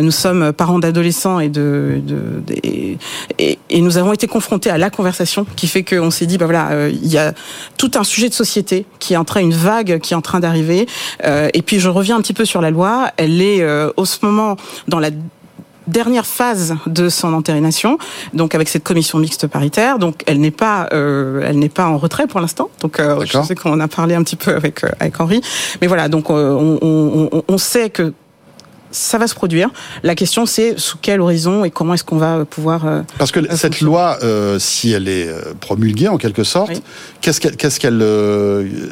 Nous sommes parents d'adolescents et de, de, et, et, et nous avons été confrontés à la conversation qui fait qu'on s'est dit bah voilà il y a tout un sujet de société qui est en train une vague qui est en train d'arriver et puis je reviens un petit peu sur la loi elle est euh, au ce moment dans la dernière phase de son entérination, donc avec cette commission mixte paritaire. Donc elle n'est pas, euh, elle n'est pas en retrait pour l'instant. Donc euh, je sais qu'on a parlé un petit peu avec euh, avec Henri, mais voilà. Donc euh, on, on, on sait que ça va se produire. La question, c'est sous quel horizon et comment est-ce qu'on va pouvoir. Euh, Parce que cette loi, euh, si elle est euh, promulguée en quelque sorte, qu'est-ce qu'elle, qu'est-ce qu'elle,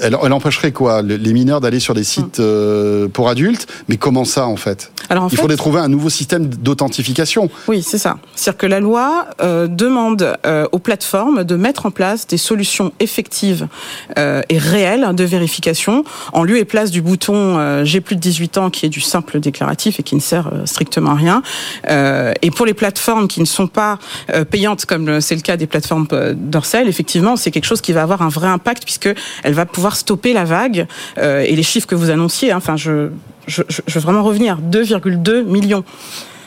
elle, elle, empêcherait quoi? Les mineurs d'aller sur des sites hum. pour adultes? Mais comment ça en fait? Alors, Il faudrait trouver un nouveau système d'authentification. Oui, c'est ça. C'est-à-dire que la loi demande aux plateformes de mettre en place des solutions effectives et réelles de vérification en lieu et place du bouton j'ai plus de 18 ans qui est du simple déclaratif et qui ne sert euh, strictement à rien. Euh, et pour les plateformes qui ne sont pas euh, payantes, comme c'est le cas des plateformes d'Orcel, effectivement, c'est quelque chose qui va avoir un vrai impact puisque elle va pouvoir stopper la vague et les chiffres que vous annonciez. Hein, enfin, je, je, je, veux vraiment revenir 2,2 millions.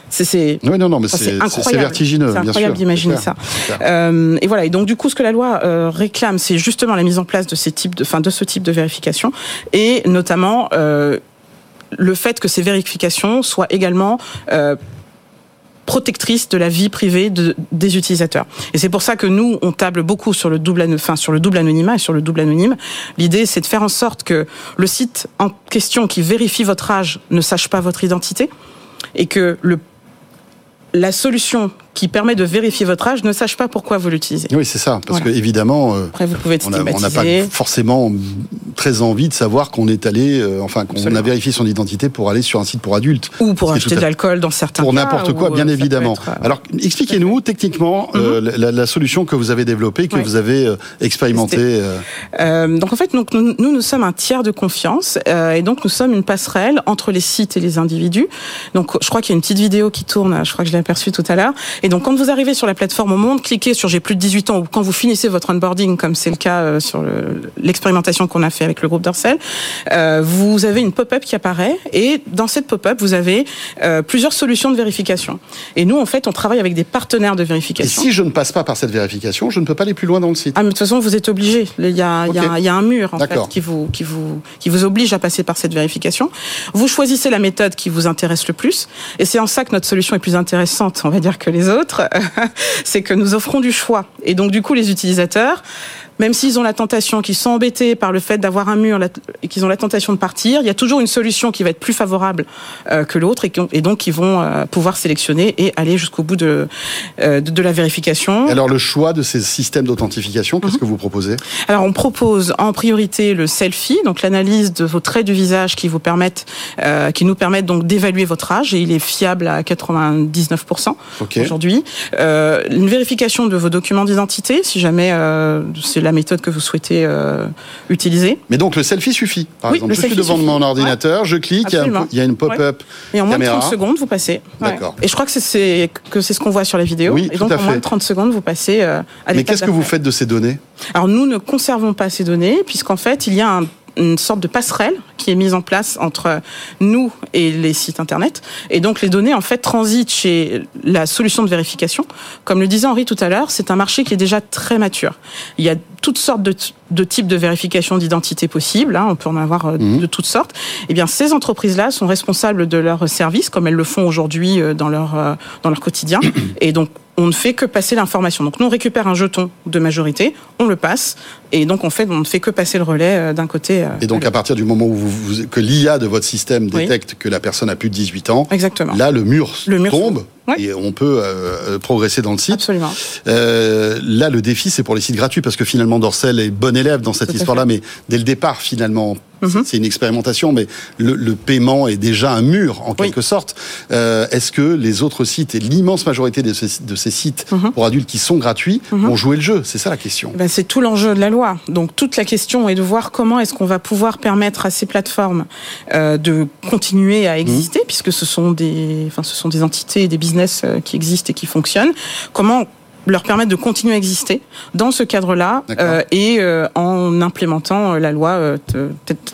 C'est oui, non, non, mais c'est vertigineux. C'est incroyable d'imaginer ça. Euh, et voilà. Et donc du coup, ce que la loi euh, réclame, c'est justement la mise en place de ces types de, enfin, de ce type de vérification, et notamment euh, le fait que ces vérifications soient également euh, protectrices de la vie privée de, des utilisateurs. Et c'est pour ça que nous, on table beaucoup sur le double, sur le double anonymat et sur le double anonyme. L'idée, c'est de faire en sorte que le site en question qui vérifie votre âge ne sache pas votre identité et que le la solution qui permet de vérifier votre âge ne sache pas pourquoi vous l'utilisez. Oui, c'est ça, parce que évidemment, euh, Après, vous pouvez on n'a pas forcément très envie de savoir qu'on est allé, euh, enfin, qu'on a vérifié son identité pour aller sur un site pour adultes. Ou pour acheter de l'alcool dans certains pour cas. Pour n'importe quoi, bien évidemment. Euh, Alors, expliquez-nous techniquement mhm. la, solution que vous avez développée, que vous avez expérimentée. donc, en fait, donc, nous, nous, sommes un tiers de confiance, et donc nous sommes une passerelle entre les sites et les individus. Donc, je crois qu'il y a une petite vidéo qui tourne, je crois que je l'ai aperçue tout à l'heure. Et donc, quand vous arrivez sur la plateforme au monde, cliquez sur j'ai plus de 18 ans ou quand vous finissez votre onboarding, comme c'est le cas euh, sur l'expérimentation qu'on a fait avec le groupe d'Orcel, euh, vous avez une pop-up qui apparaît et dans cette pop-up, vous avez euh, plusieurs solutions de vérification. Et nous, en fait, on travaille avec des partenaires de vérification. Et si je ne passe pas par cette vérification, je ne peux pas aller plus loin dans le site. Ah, mais de toute façon, vous êtes obligé. Il y a, il y a, il y a un mur en fait, qui vous, qui vous, qui vous oblige à passer par cette vérification. Vous choisissez la méthode qui vous intéresse le plus, et c'est en ça que notre solution est plus intéressante, on va dire, que les autres. c'est que nous offrons du choix. Et donc, du coup, les utilisateurs, même s'ils ont la tentation, qu'ils sont embêtés par le fait d'avoir un mur et qu'ils ont la tentation de partir, il y a toujours une solution qui va être plus favorable euh, que l'autre et, donc ils vont euh, pouvoir sélectionner et aller jusqu'au bout de, euh, de, la vérification. Alors le choix de ces systèmes d'authentification, qu'est-ce mhm. que vous proposez? Alors on propose en priorité le selfie, donc l'analyse de vos traits du visage qui vous permettent, qui nous permettent donc d'évaluer votre âge et il est fiable à 99% aujourd'hui. une vérification de vos documents d'identité, si jamais c'est la méthode que vous souhaitez euh, utiliser. Mais donc le selfie suffit. Par exemple, je suis devant mon ordinateur, je clique, il y, a une pop-up. Et en moins de 30 secondes, vous passez. D'accord. Et je crois que c'est que c'est ce qu'on voit sur la vidéo. Oui, et donc en moins de 30 secondes, vous passez euh, à Mais qu'est-ce que vous faites de ces données? Alors nous ne conservons pas ces données puisqu'en fait il y a un une sorte de passerelle qui est mise en place entre nous et les sites internet. Et donc les données en fait transitent chez la solution de vérification. Comme le disait Henri tout à l'heure, c'est un marché qui est déjà très mature. Il y a toutes sortes de, de types de vérification d'identité possibles. Hein, on peut en avoir euh, mhm. de toutes sortes. Et eh bien, ces entreprises-là sont responsables de leurs services, comme elles le font aujourd'hui euh, dans leur euh, dans leur quotidien. Et donc on ne fait que passer l'information. Donc nous, on récupère un jeton de majorité, on le passe, et donc on, fait, on ne fait que passer le relais euh, d'un côté. Euh, et donc à partir du moment où vous, que l'IA de votre système détecte que la personne a plus de 18 ans, Exactement. là le mur, le mur tombe. Et on peut euh, progresser dans le site. Absolument. là, le défi, c'est pour les sites gratuits, parce que finalement, Dorsel est bon élève dans cette histoire-là, mais dès le départ, finalement, Mhm. C'est une expérimentation, mais le, paiement est déjà un mur en quelque sorte. Euh, est-ce que les autres sites et l'immense majorité de ces, sites mhm. pour adultes qui sont gratuits mhm. vont jouer le jeu? C'est ça la question. Ben, c'est tout l'enjeu de la loi. Donc toute la question est de voir comment est-ce qu'on va pouvoir permettre à ces plateformes euh, de continuer à exister, puisque ce sont des, enfin, ce sont des entités, des business euh, qui existent et qui fonctionnent. Comment leur permettre de continuer à exister dans ce cadre-là euh, et euh, en implémentant euh, la loi euh,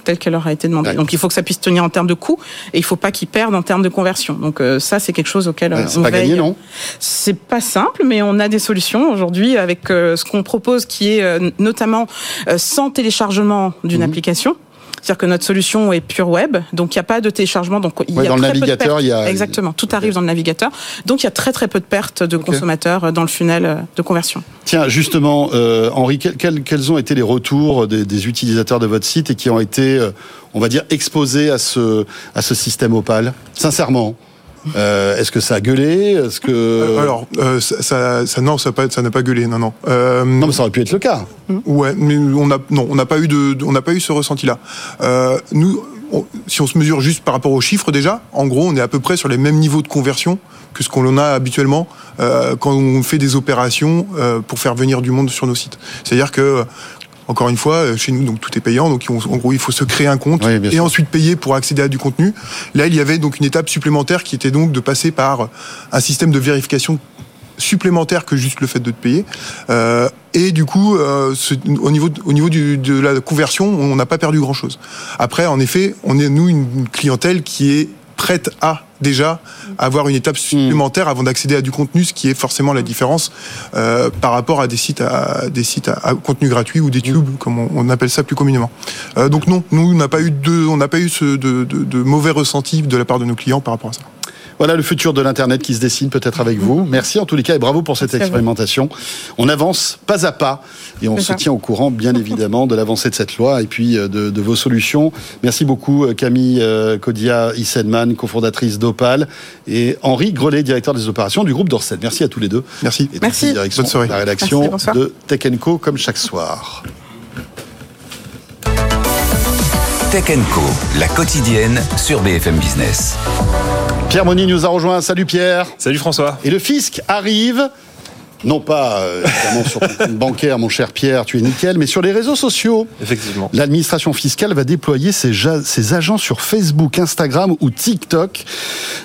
telle qu'elle leur a été demandée. Donc il faut que ça puisse tenir en termes de coûts et il faut pas qu'ils perdent en termes de conversion. Donc ça c'est quelque chose auquel on pas veille. Gagné, non? C'est pas simple, mais on a des solutions aujourd'hui avec ce qu'on propose qui est notamment sans téléchargement d'une mmh. application C'est-à-dire que notre solution est pure web, donc il n'y a pas de téléchargement. Donc il Ouais, y a dans le très peu de navigateur, il y a- exactement tout arrive dans le navigateur. Donc il y a très très peu de pertes de consommateurs dans le funnel euh, de conversion. Tiens, justement, euh, Henri, quel- quel- quels ont été les retours des, des utilisateurs de votre site et qui ont été, euh, on va dire, exposés à ce, à ce système Opal? Sincèrement, euh, est-ce que ça a gueulé? Est-ce que Euh, Alors, euh, ça, ça, ça- non, ça n'a pas, ça n'a pas gueulé, non, non. Euh, non, mais ça aurait pu être le cas. Ouais, mais on a non, on n'a pas eu de, on n'a pas eu ce ressenti-là. Euh, nous, on- si on se mesure juste par rapport aux chiffres déjà, en gros, on est à peu près sur les mêmes niveaux de conversion que ce qu'on en a habituellement quand on fait des opérations pour faire venir du monde sur nos sites. C'est-à-dire que encore une fois, euh, chez nous, donc tout est payant. Donc, on- en gros, il faut se créer un compte Oui, et sûr. ensuite payer pour accéder à du contenu. Là, il y avait donc une étape supplémentaire qui était donc de passer par un système de vérification supplémentaire que juste le fait de te payer. Euh, et du coup, euh, ce- au niveau, de- au niveau du- de la conversion, on n'a pas perdu grand-chose. Après, en effet, on est, nous, une clientèle qui est prête à déjà avoir une étape supplémentaire avant d'accéder à du contenu, ce qui est forcément la différence euh, par rapport à des sites à des contenu gratuit ou des tubes, comme on, appelle ça plus communément. Euh, donc non, nous on n'a pas eu de, de, mauvais ressentis de la part de nos clients par rapport à ça. Voilà le futur de l'Internet qui se dessine peut-être avec vous. Merci en tous les cas et bravo pour cette Merci expérimentation. On avance pas à pas et on se ça. tient au courant bien évidemment de l'avancée de cette loi et puis euh, de, de vos solutions. Merci beaucoup euh, Camille euh, Kodia Issenman, cofondatrice d'Opal et Henri Grelet, directeur des opérations du groupe Dorset. Merci à tous les deux. Merci. Et Merci. Bonne soirée. de la rédaction Merci, de Tech Co comme chaque soir. Tech Co, la quotidienne sur BFM Business. Pierre Moni nous a rejoint. Salut Pierre. Salut François. Et le fisc arrive, non pas euh, évidemment sur ton compte bancaire, mon cher Pierre, tu es nickel, mais sur les réseaux sociaux. Effectivement. L'administration fiscale va déployer ses, agents sur Facebook, Instagram ou TikTok.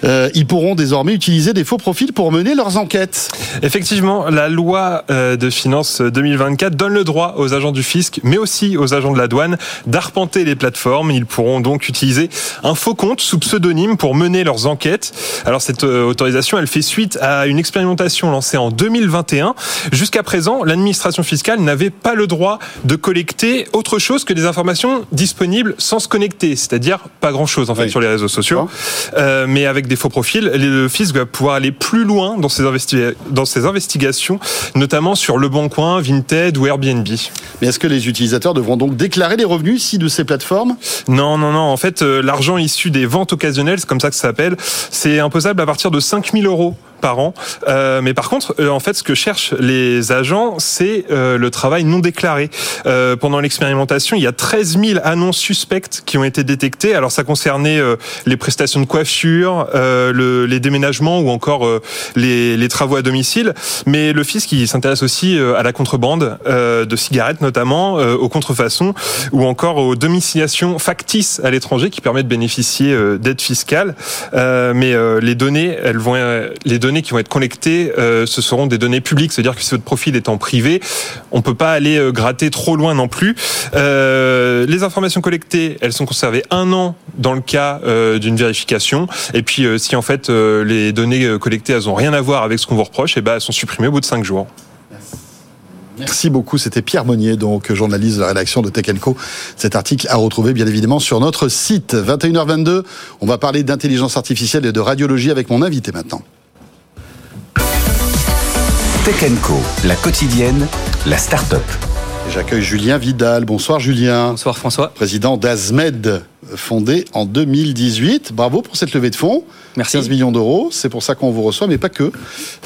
Euh, ils pourront désormais utiliser des faux profils pour mener leurs enquêtes. Effectivement, la loi euh, de finances 2024 donne le droit aux agents du fisc, mais aussi aux agents de la douane, d'arpenter les plateformes. Ils pourront donc utiliser un faux compte sous pseudonyme pour mener leurs enquêtes. Alors cette autorisation, elle fait suite à une expérimentation lancée en 2021. Jusqu'à présent, l'administration fiscale n'avait pas le droit de collecter autre chose que des informations disponibles sans se connecter, c'est-à-dire pas grand-chose en fait Oui. sur les réseaux sociaux. Euh, mais avec des faux profils, le fisc va pouvoir aller plus loin dans ses, investi- dans ses investigations, notamment sur Le Bon Coin, Vinted ou Airbnb. Mais est-ce que les utilisateurs devront donc déclarer les revenus ici de ces plateformes? Non, non, non. En fait, euh, l'argent issu des ventes occasionnelles, c'est comme ça que ça s'appelle, c'est imposable à partir de 5000 euros par an. Euh, mais par contre, euh, en fait, ce que cherchent les agents, c'est euh, le travail non déclaré. Euh, pendant l'expérimentation, il y a 13 000 annonces suspectes qui ont été détectées. Alors, ça concernait euh, les prestations de coiffure, euh, le- les déménagements ou encore les, les travaux à domicile. Mais le fisc, il s'intéresse aussi à la contrebande de cigarettes, notamment aux contrefaçons ou encore aux domiciliations factices à l'étranger qui permettent de bénéficier d'aides fiscales. Euh, mais les données, elles vont, les données qui vont être collectées, euh, ce seront des données publiques, c'est-à-dire que si votre profil est en privé, on peut pas aller euh, gratter trop loin non plus. Euh, les informations collectées, elles sont conservées un an dans le cas d'une vérification. Et puis, si en fait les données collectées, elles ont rien à voir avec ce qu'on vous reproche, et ben elles sont supprimées au bout de cinq jours. Merci beaucoup. C'était Pierre Monnier, donc journaliste de la rédaction de Tech Co. Cet article à retrouver bien évidemment sur notre site. 21h22, on va parler d'intelligence artificielle et de radiologie avec mon invité maintenant. Tech Co, la quotidienne, la start-up. J'accueille Julien Vidal. Bonsoir Julien. Bonsoir François. Président d'Azmed, fondé en 2018. Bravo pour cette levée de fonds. Merci. 15 millions d'euros, c'est pour ça qu'on vous reçoit, mais pas que.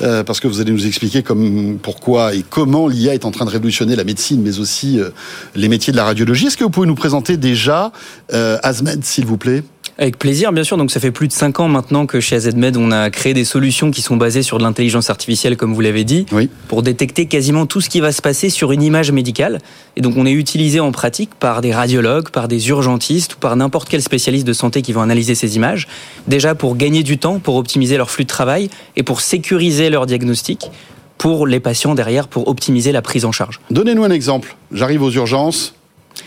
Euh, parce que vous allez nous expliquer comme, pourquoi et comment l'IA est en train de révolutionner la médecine, mais aussi euh, les métiers de la radiologie. Est-ce que vous pouvez nous présenter déjà euh, Azmed, s'il vous plaît? Avec plaisir, bien sûr. Donc, ça fait plus de 5 ans maintenant que chez AZMed, on a créé des solutions qui sont basées sur de l'intelligence artificielle, comme vous l'avez dit, Oui. pour détecter quasiment tout ce qui va se passer sur une image médicale. Et donc, on est utilisé en pratique par des radiologues, par des urgentistes ou par n'importe quel spécialiste de santé qui vont analyser ces images. Déjà pour gagner du temps, pour optimiser leur flux de travail et pour sécuriser leur diagnostic pour les patients derrière, pour optimiser la prise en charge. Donnez-nous un exemple. J'arrive aux urgences.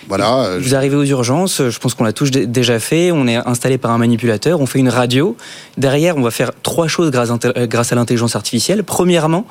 voilà. euh, Vous arrivez aux urgences, je pense qu'on l'a tous dé- déjà fait, on est installé par un manipulateur, on fait une radio. Derrière, on va faire trois choses grâce, euh, à l'intelligence artificielle. Premièrement,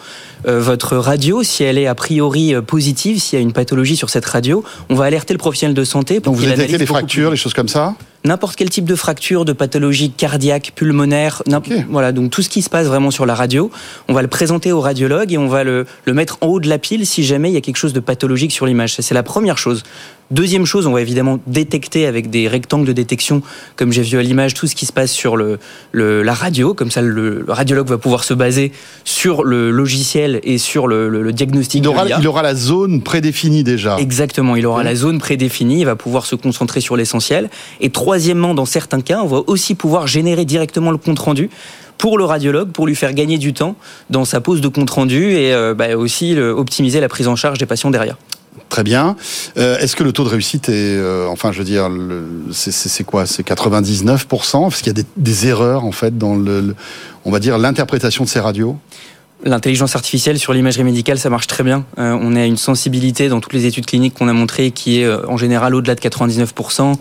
euh, votre radio, si elle est a priori euh, positive, s'il y a une pathologie sur cette radio, on va alerter le professionnel de santé pour Donc vous détectez les fractures, les choses comme ça? N'importe quel type de fracture, de pathologie cardiaque, pulmonaire, voilà, donc tout ce qui se passe vraiment sur la radio, on va le présenter au radiologue et on va le, le mettre en haut de la pile si jamais il y a quelque chose de pathologique sur l'image. Ça, c'est la première chose. Deuxième chose, on va évidemment détecter avec des rectangles de détection, comme j'ai vu à l'image, tout ce qui se passe sur le, le- la radio. Comme ça, le, le radiologue va pouvoir se baser sur le logiciel et sur le, le- diagnostic. il aura, il aura la zone prédéfinie déjà. Exactement, il aura la zone prédéfinie, il va pouvoir se concentrer sur l'essentiel. Et troisièmement, dans certains cas, on va aussi pouvoir générer directement le compte-rendu pour le radiologue, pour lui faire gagner du temps dans sa pause de compte-rendu et euh, bah, aussi optimiser la prise en charge des patients derrière. Très bien. Euh, Est-ce que le taux de réussite est, euh, enfin, je veux dire, c'est- quoi? C'est 99% Parce qu'il y a des, des erreurs en fait dans le, le- on va dire, l'interprétation de ces radios. L'intelligence artificielle sur l'imagerie médicale, ça marche très bien. Euh, on a une sensibilité dans toutes les études cliniques qu'on a montrées qui est euh, en général au-delà de 99%.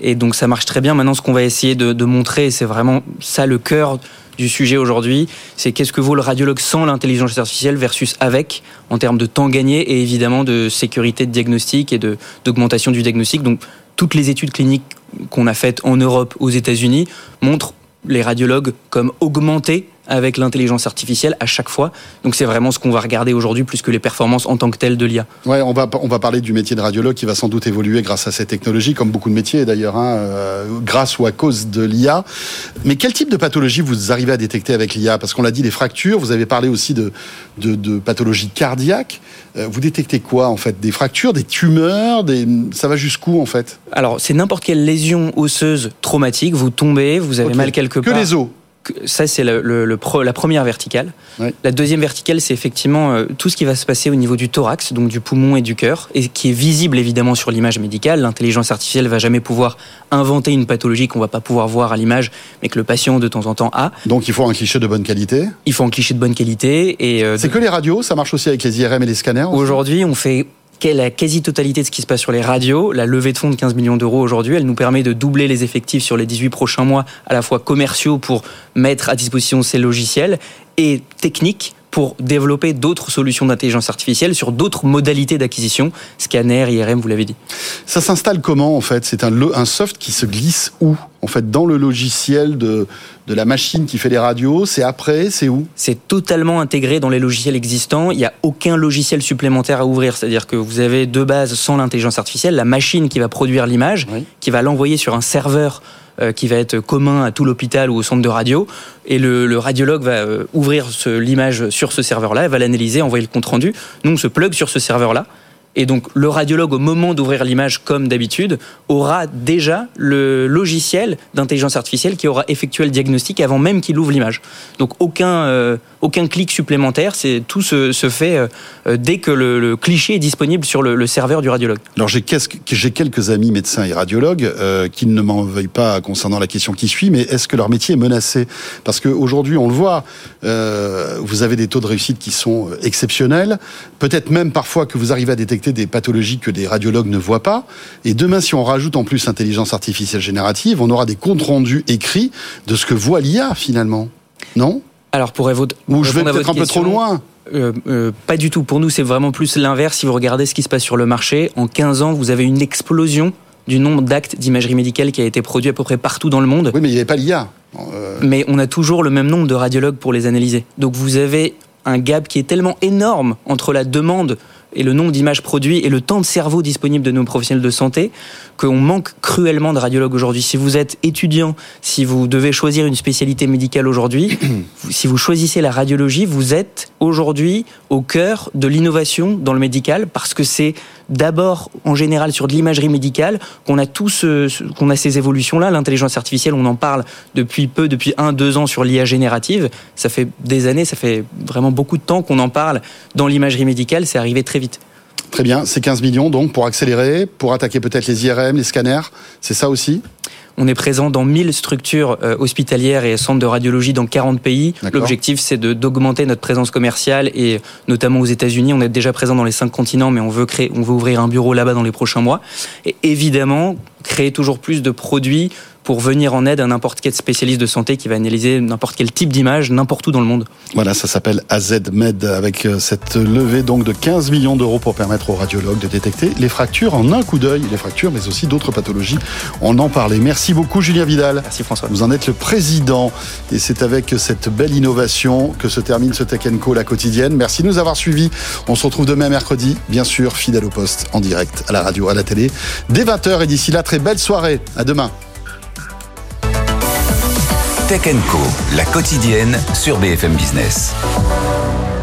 Et donc ça marche très bien. Maintenant, ce qu'on va essayer de, de montrer, c'est vraiment ça le cœur du sujet aujourd'hui, c'est qu'est-ce que vaut le radiologue sans l'intelligence artificielle versus avec, en termes de temps gagné et évidemment de sécurité de diagnostic et d'augmentation du diagnostic. Donc toutes les études cliniques qu'on a faites en Europe, aux États-Unis, montrent les radiologues comme augmentés avec l'intelligence artificielle à chaque fois. Donc c'est vraiment ce qu'on va regarder aujourd'hui plus que les performances en tant que telles de l'IA. Ouais, on va on va parler du métier de radiologue qui va sans doute évoluer grâce à ces technologies, comme beaucoup de métiers d'ailleurs, hein, euh, grâce ou à cause de l'IA. Mais quel type de pathologie vous arrivez à détecter avec l'IA Parce qu'on l'a dit, les fractures. Vous avez parlé aussi de de, de pathologies cardiaques. Euh, vous détectez quoi en fait? Des fractures, des tumeurs, des ça va jusqu'où en fait? Alors, c'est n'importe quelle lésion osseuse traumatique. Vous tombez, vous avez mal quelque Que part. les os Que- Ça, c'est le- le- le pro- la première verticale. La deuxième verticale, c'est effectivement euh, tout ce qui va se passer au niveau du thorax, donc du poumon et du cœur, et qui est visible évidemment sur l'image médicale. L'intelligence artificielle va jamais pouvoir inventer une pathologie qu'on va pas pouvoir voir à l'image, mais que le patient de temps en temps a. Donc il faut un cliché de bonne qualité. Il faut un cliché de bonne qualité. Et euh, C'est que les radios, ça marche aussi avec les IRM et les scanners. Aujourd'hui, on fait la quasi-totalité de ce qui se passe sur les radios. La levée de fonds de 15 millions d'euros aujourd'hui, elle nous permet de doubler les effectifs sur les 18 prochains mois, à la fois commerciaux pour mettre à disposition ces logiciels et techniques pour développer d'autres solutions d'intelligence artificielle sur d'autres modalités d'acquisition, scanner, IRM, vous l'avez dit. Ça s'installe comment en fait? C'est un, un soft qui se glisse où? En fait, dans le logiciel de, de la machine qui fait les radios, c'est après, c'est où? C'est totalement intégré dans les logiciels existants. Il n'y a aucun logiciel supplémentaire à ouvrir. C'est-à-dire que vous avez de base, sans l'intelligence artificielle, la machine qui va produire l'image, qui va l'envoyer sur un serveur qui va être commun à tout l'hôpital ou au centre de radio. Et le, radiologue va euh, ouvrir l'image sur ce serveur-là, va l'analyser, envoyer le compte-rendu. Nous, on se plug sur ce serveur-là. Et donc, le radiologue, au moment d'ouvrir l'image, comme d'habitude, aura déjà le logiciel d'intelligence artificielle qui aura effectué le diagnostic avant même qu'il ouvre l'image. Donc, aucun, euh, aucun clic supplémentaire, c'est tout se, fait euh, euh, dès que le, cliché est disponible sur le, serveur du radiologue. Alors j'ai quelques amis médecins et radiologues euh, qui ne m'en veuillent pas concernant la question qui suit, mais est-ce que leur métier est menacé? Parce qu'aujourd'hui, on le voit, vous avez des taux de réussite qui sont exceptionnels, peut-être même parfois que vous arrivez à détecter des pathologies que des radiologues ne voient pas. Et demain, si on rajoute en plus intelligence artificielle générative, on aura des comptes rendus écrits de ce que voit l'IA finalement. Non? Alors, pour évo- Ou je vais peut-être votre un peu trop loin Euh, euh, pas du tout. Pour nous, c'est vraiment plus l'inverse. Si vous regardez ce qui se passe sur le marché, en 15 ans, vous avez une explosion du nombre d'actes d'imagerie médicale qui a été produit à peu près partout dans le monde. Oui, mais il n'y avait pas l'IA. Mais on a toujours le même nombre de radiologues pour les analyser. Donc vous avez un gap qui est tellement énorme entre la demande et le nombre d'images produites et le temps de cerveau disponible de nos professionnels de santé qu'on manque cruellement de radiologues aujourd'hui. Si vous êtes étudiant, si vous devez choisir une spécialité médicale aujourd'hui, si vous choisissez la radiologie, vous êtes aujourd'hui au cœur de l'innovation dans le médical parce que c'est d'abord en général sur de l'imagerie médicale qu'on a qu'on a ces évolutions là l'intelligence artificielle on en parle depuis peu depuis un deux ans sur l'IA générative. Ça fait des années ça fait vraiment beaucoup de temps qu'on en parle dans l'imagerie médicale. C'est arrivé très vite. Très bien, c'est 15 millions donc pour accélérer, pour attaquer peut-être les IRM, les scanners, c'est ça aussi? On est présent dans 1000 structures euh, hospitalières et centres de radiologie dans 40 pays. L'objectif, c'est d'augmenter notre présence commerciale et notamment aux États-Unis. On est déjà présent dans les cinq continents, mais on veut créer, on veut ouvrir un bureau là-bas dans les prochains mois. Et évidemment, créer toujours plus de produits pour venir en aide à n'importe quel spécialiste de santé qui va analyser n'importe quel type d'image n'importe où dans le monde. Voilà, ça s'appelle AZ Med avec euh, cette levée donc de 15 millions d'euros pour permettre aux radiologues de détecter les fractures en un coup d'œil, les fractures mais aussi d'autres pathologies. On en parlait. Merci beaucoup Julien Vidal. Merci François. Vous en êtes le président et c'est avec cette belle innovation que se termine ce Tech Co la quotidienne. Merci de nous avoir suivis. On se retrouve demain mercredi, bien sûr, fidèle au poste en direct à la radio, à la télé dès 20h et d'ici là très belle soirée. À demain. Tech Co, la quotidienne sur BFM Business.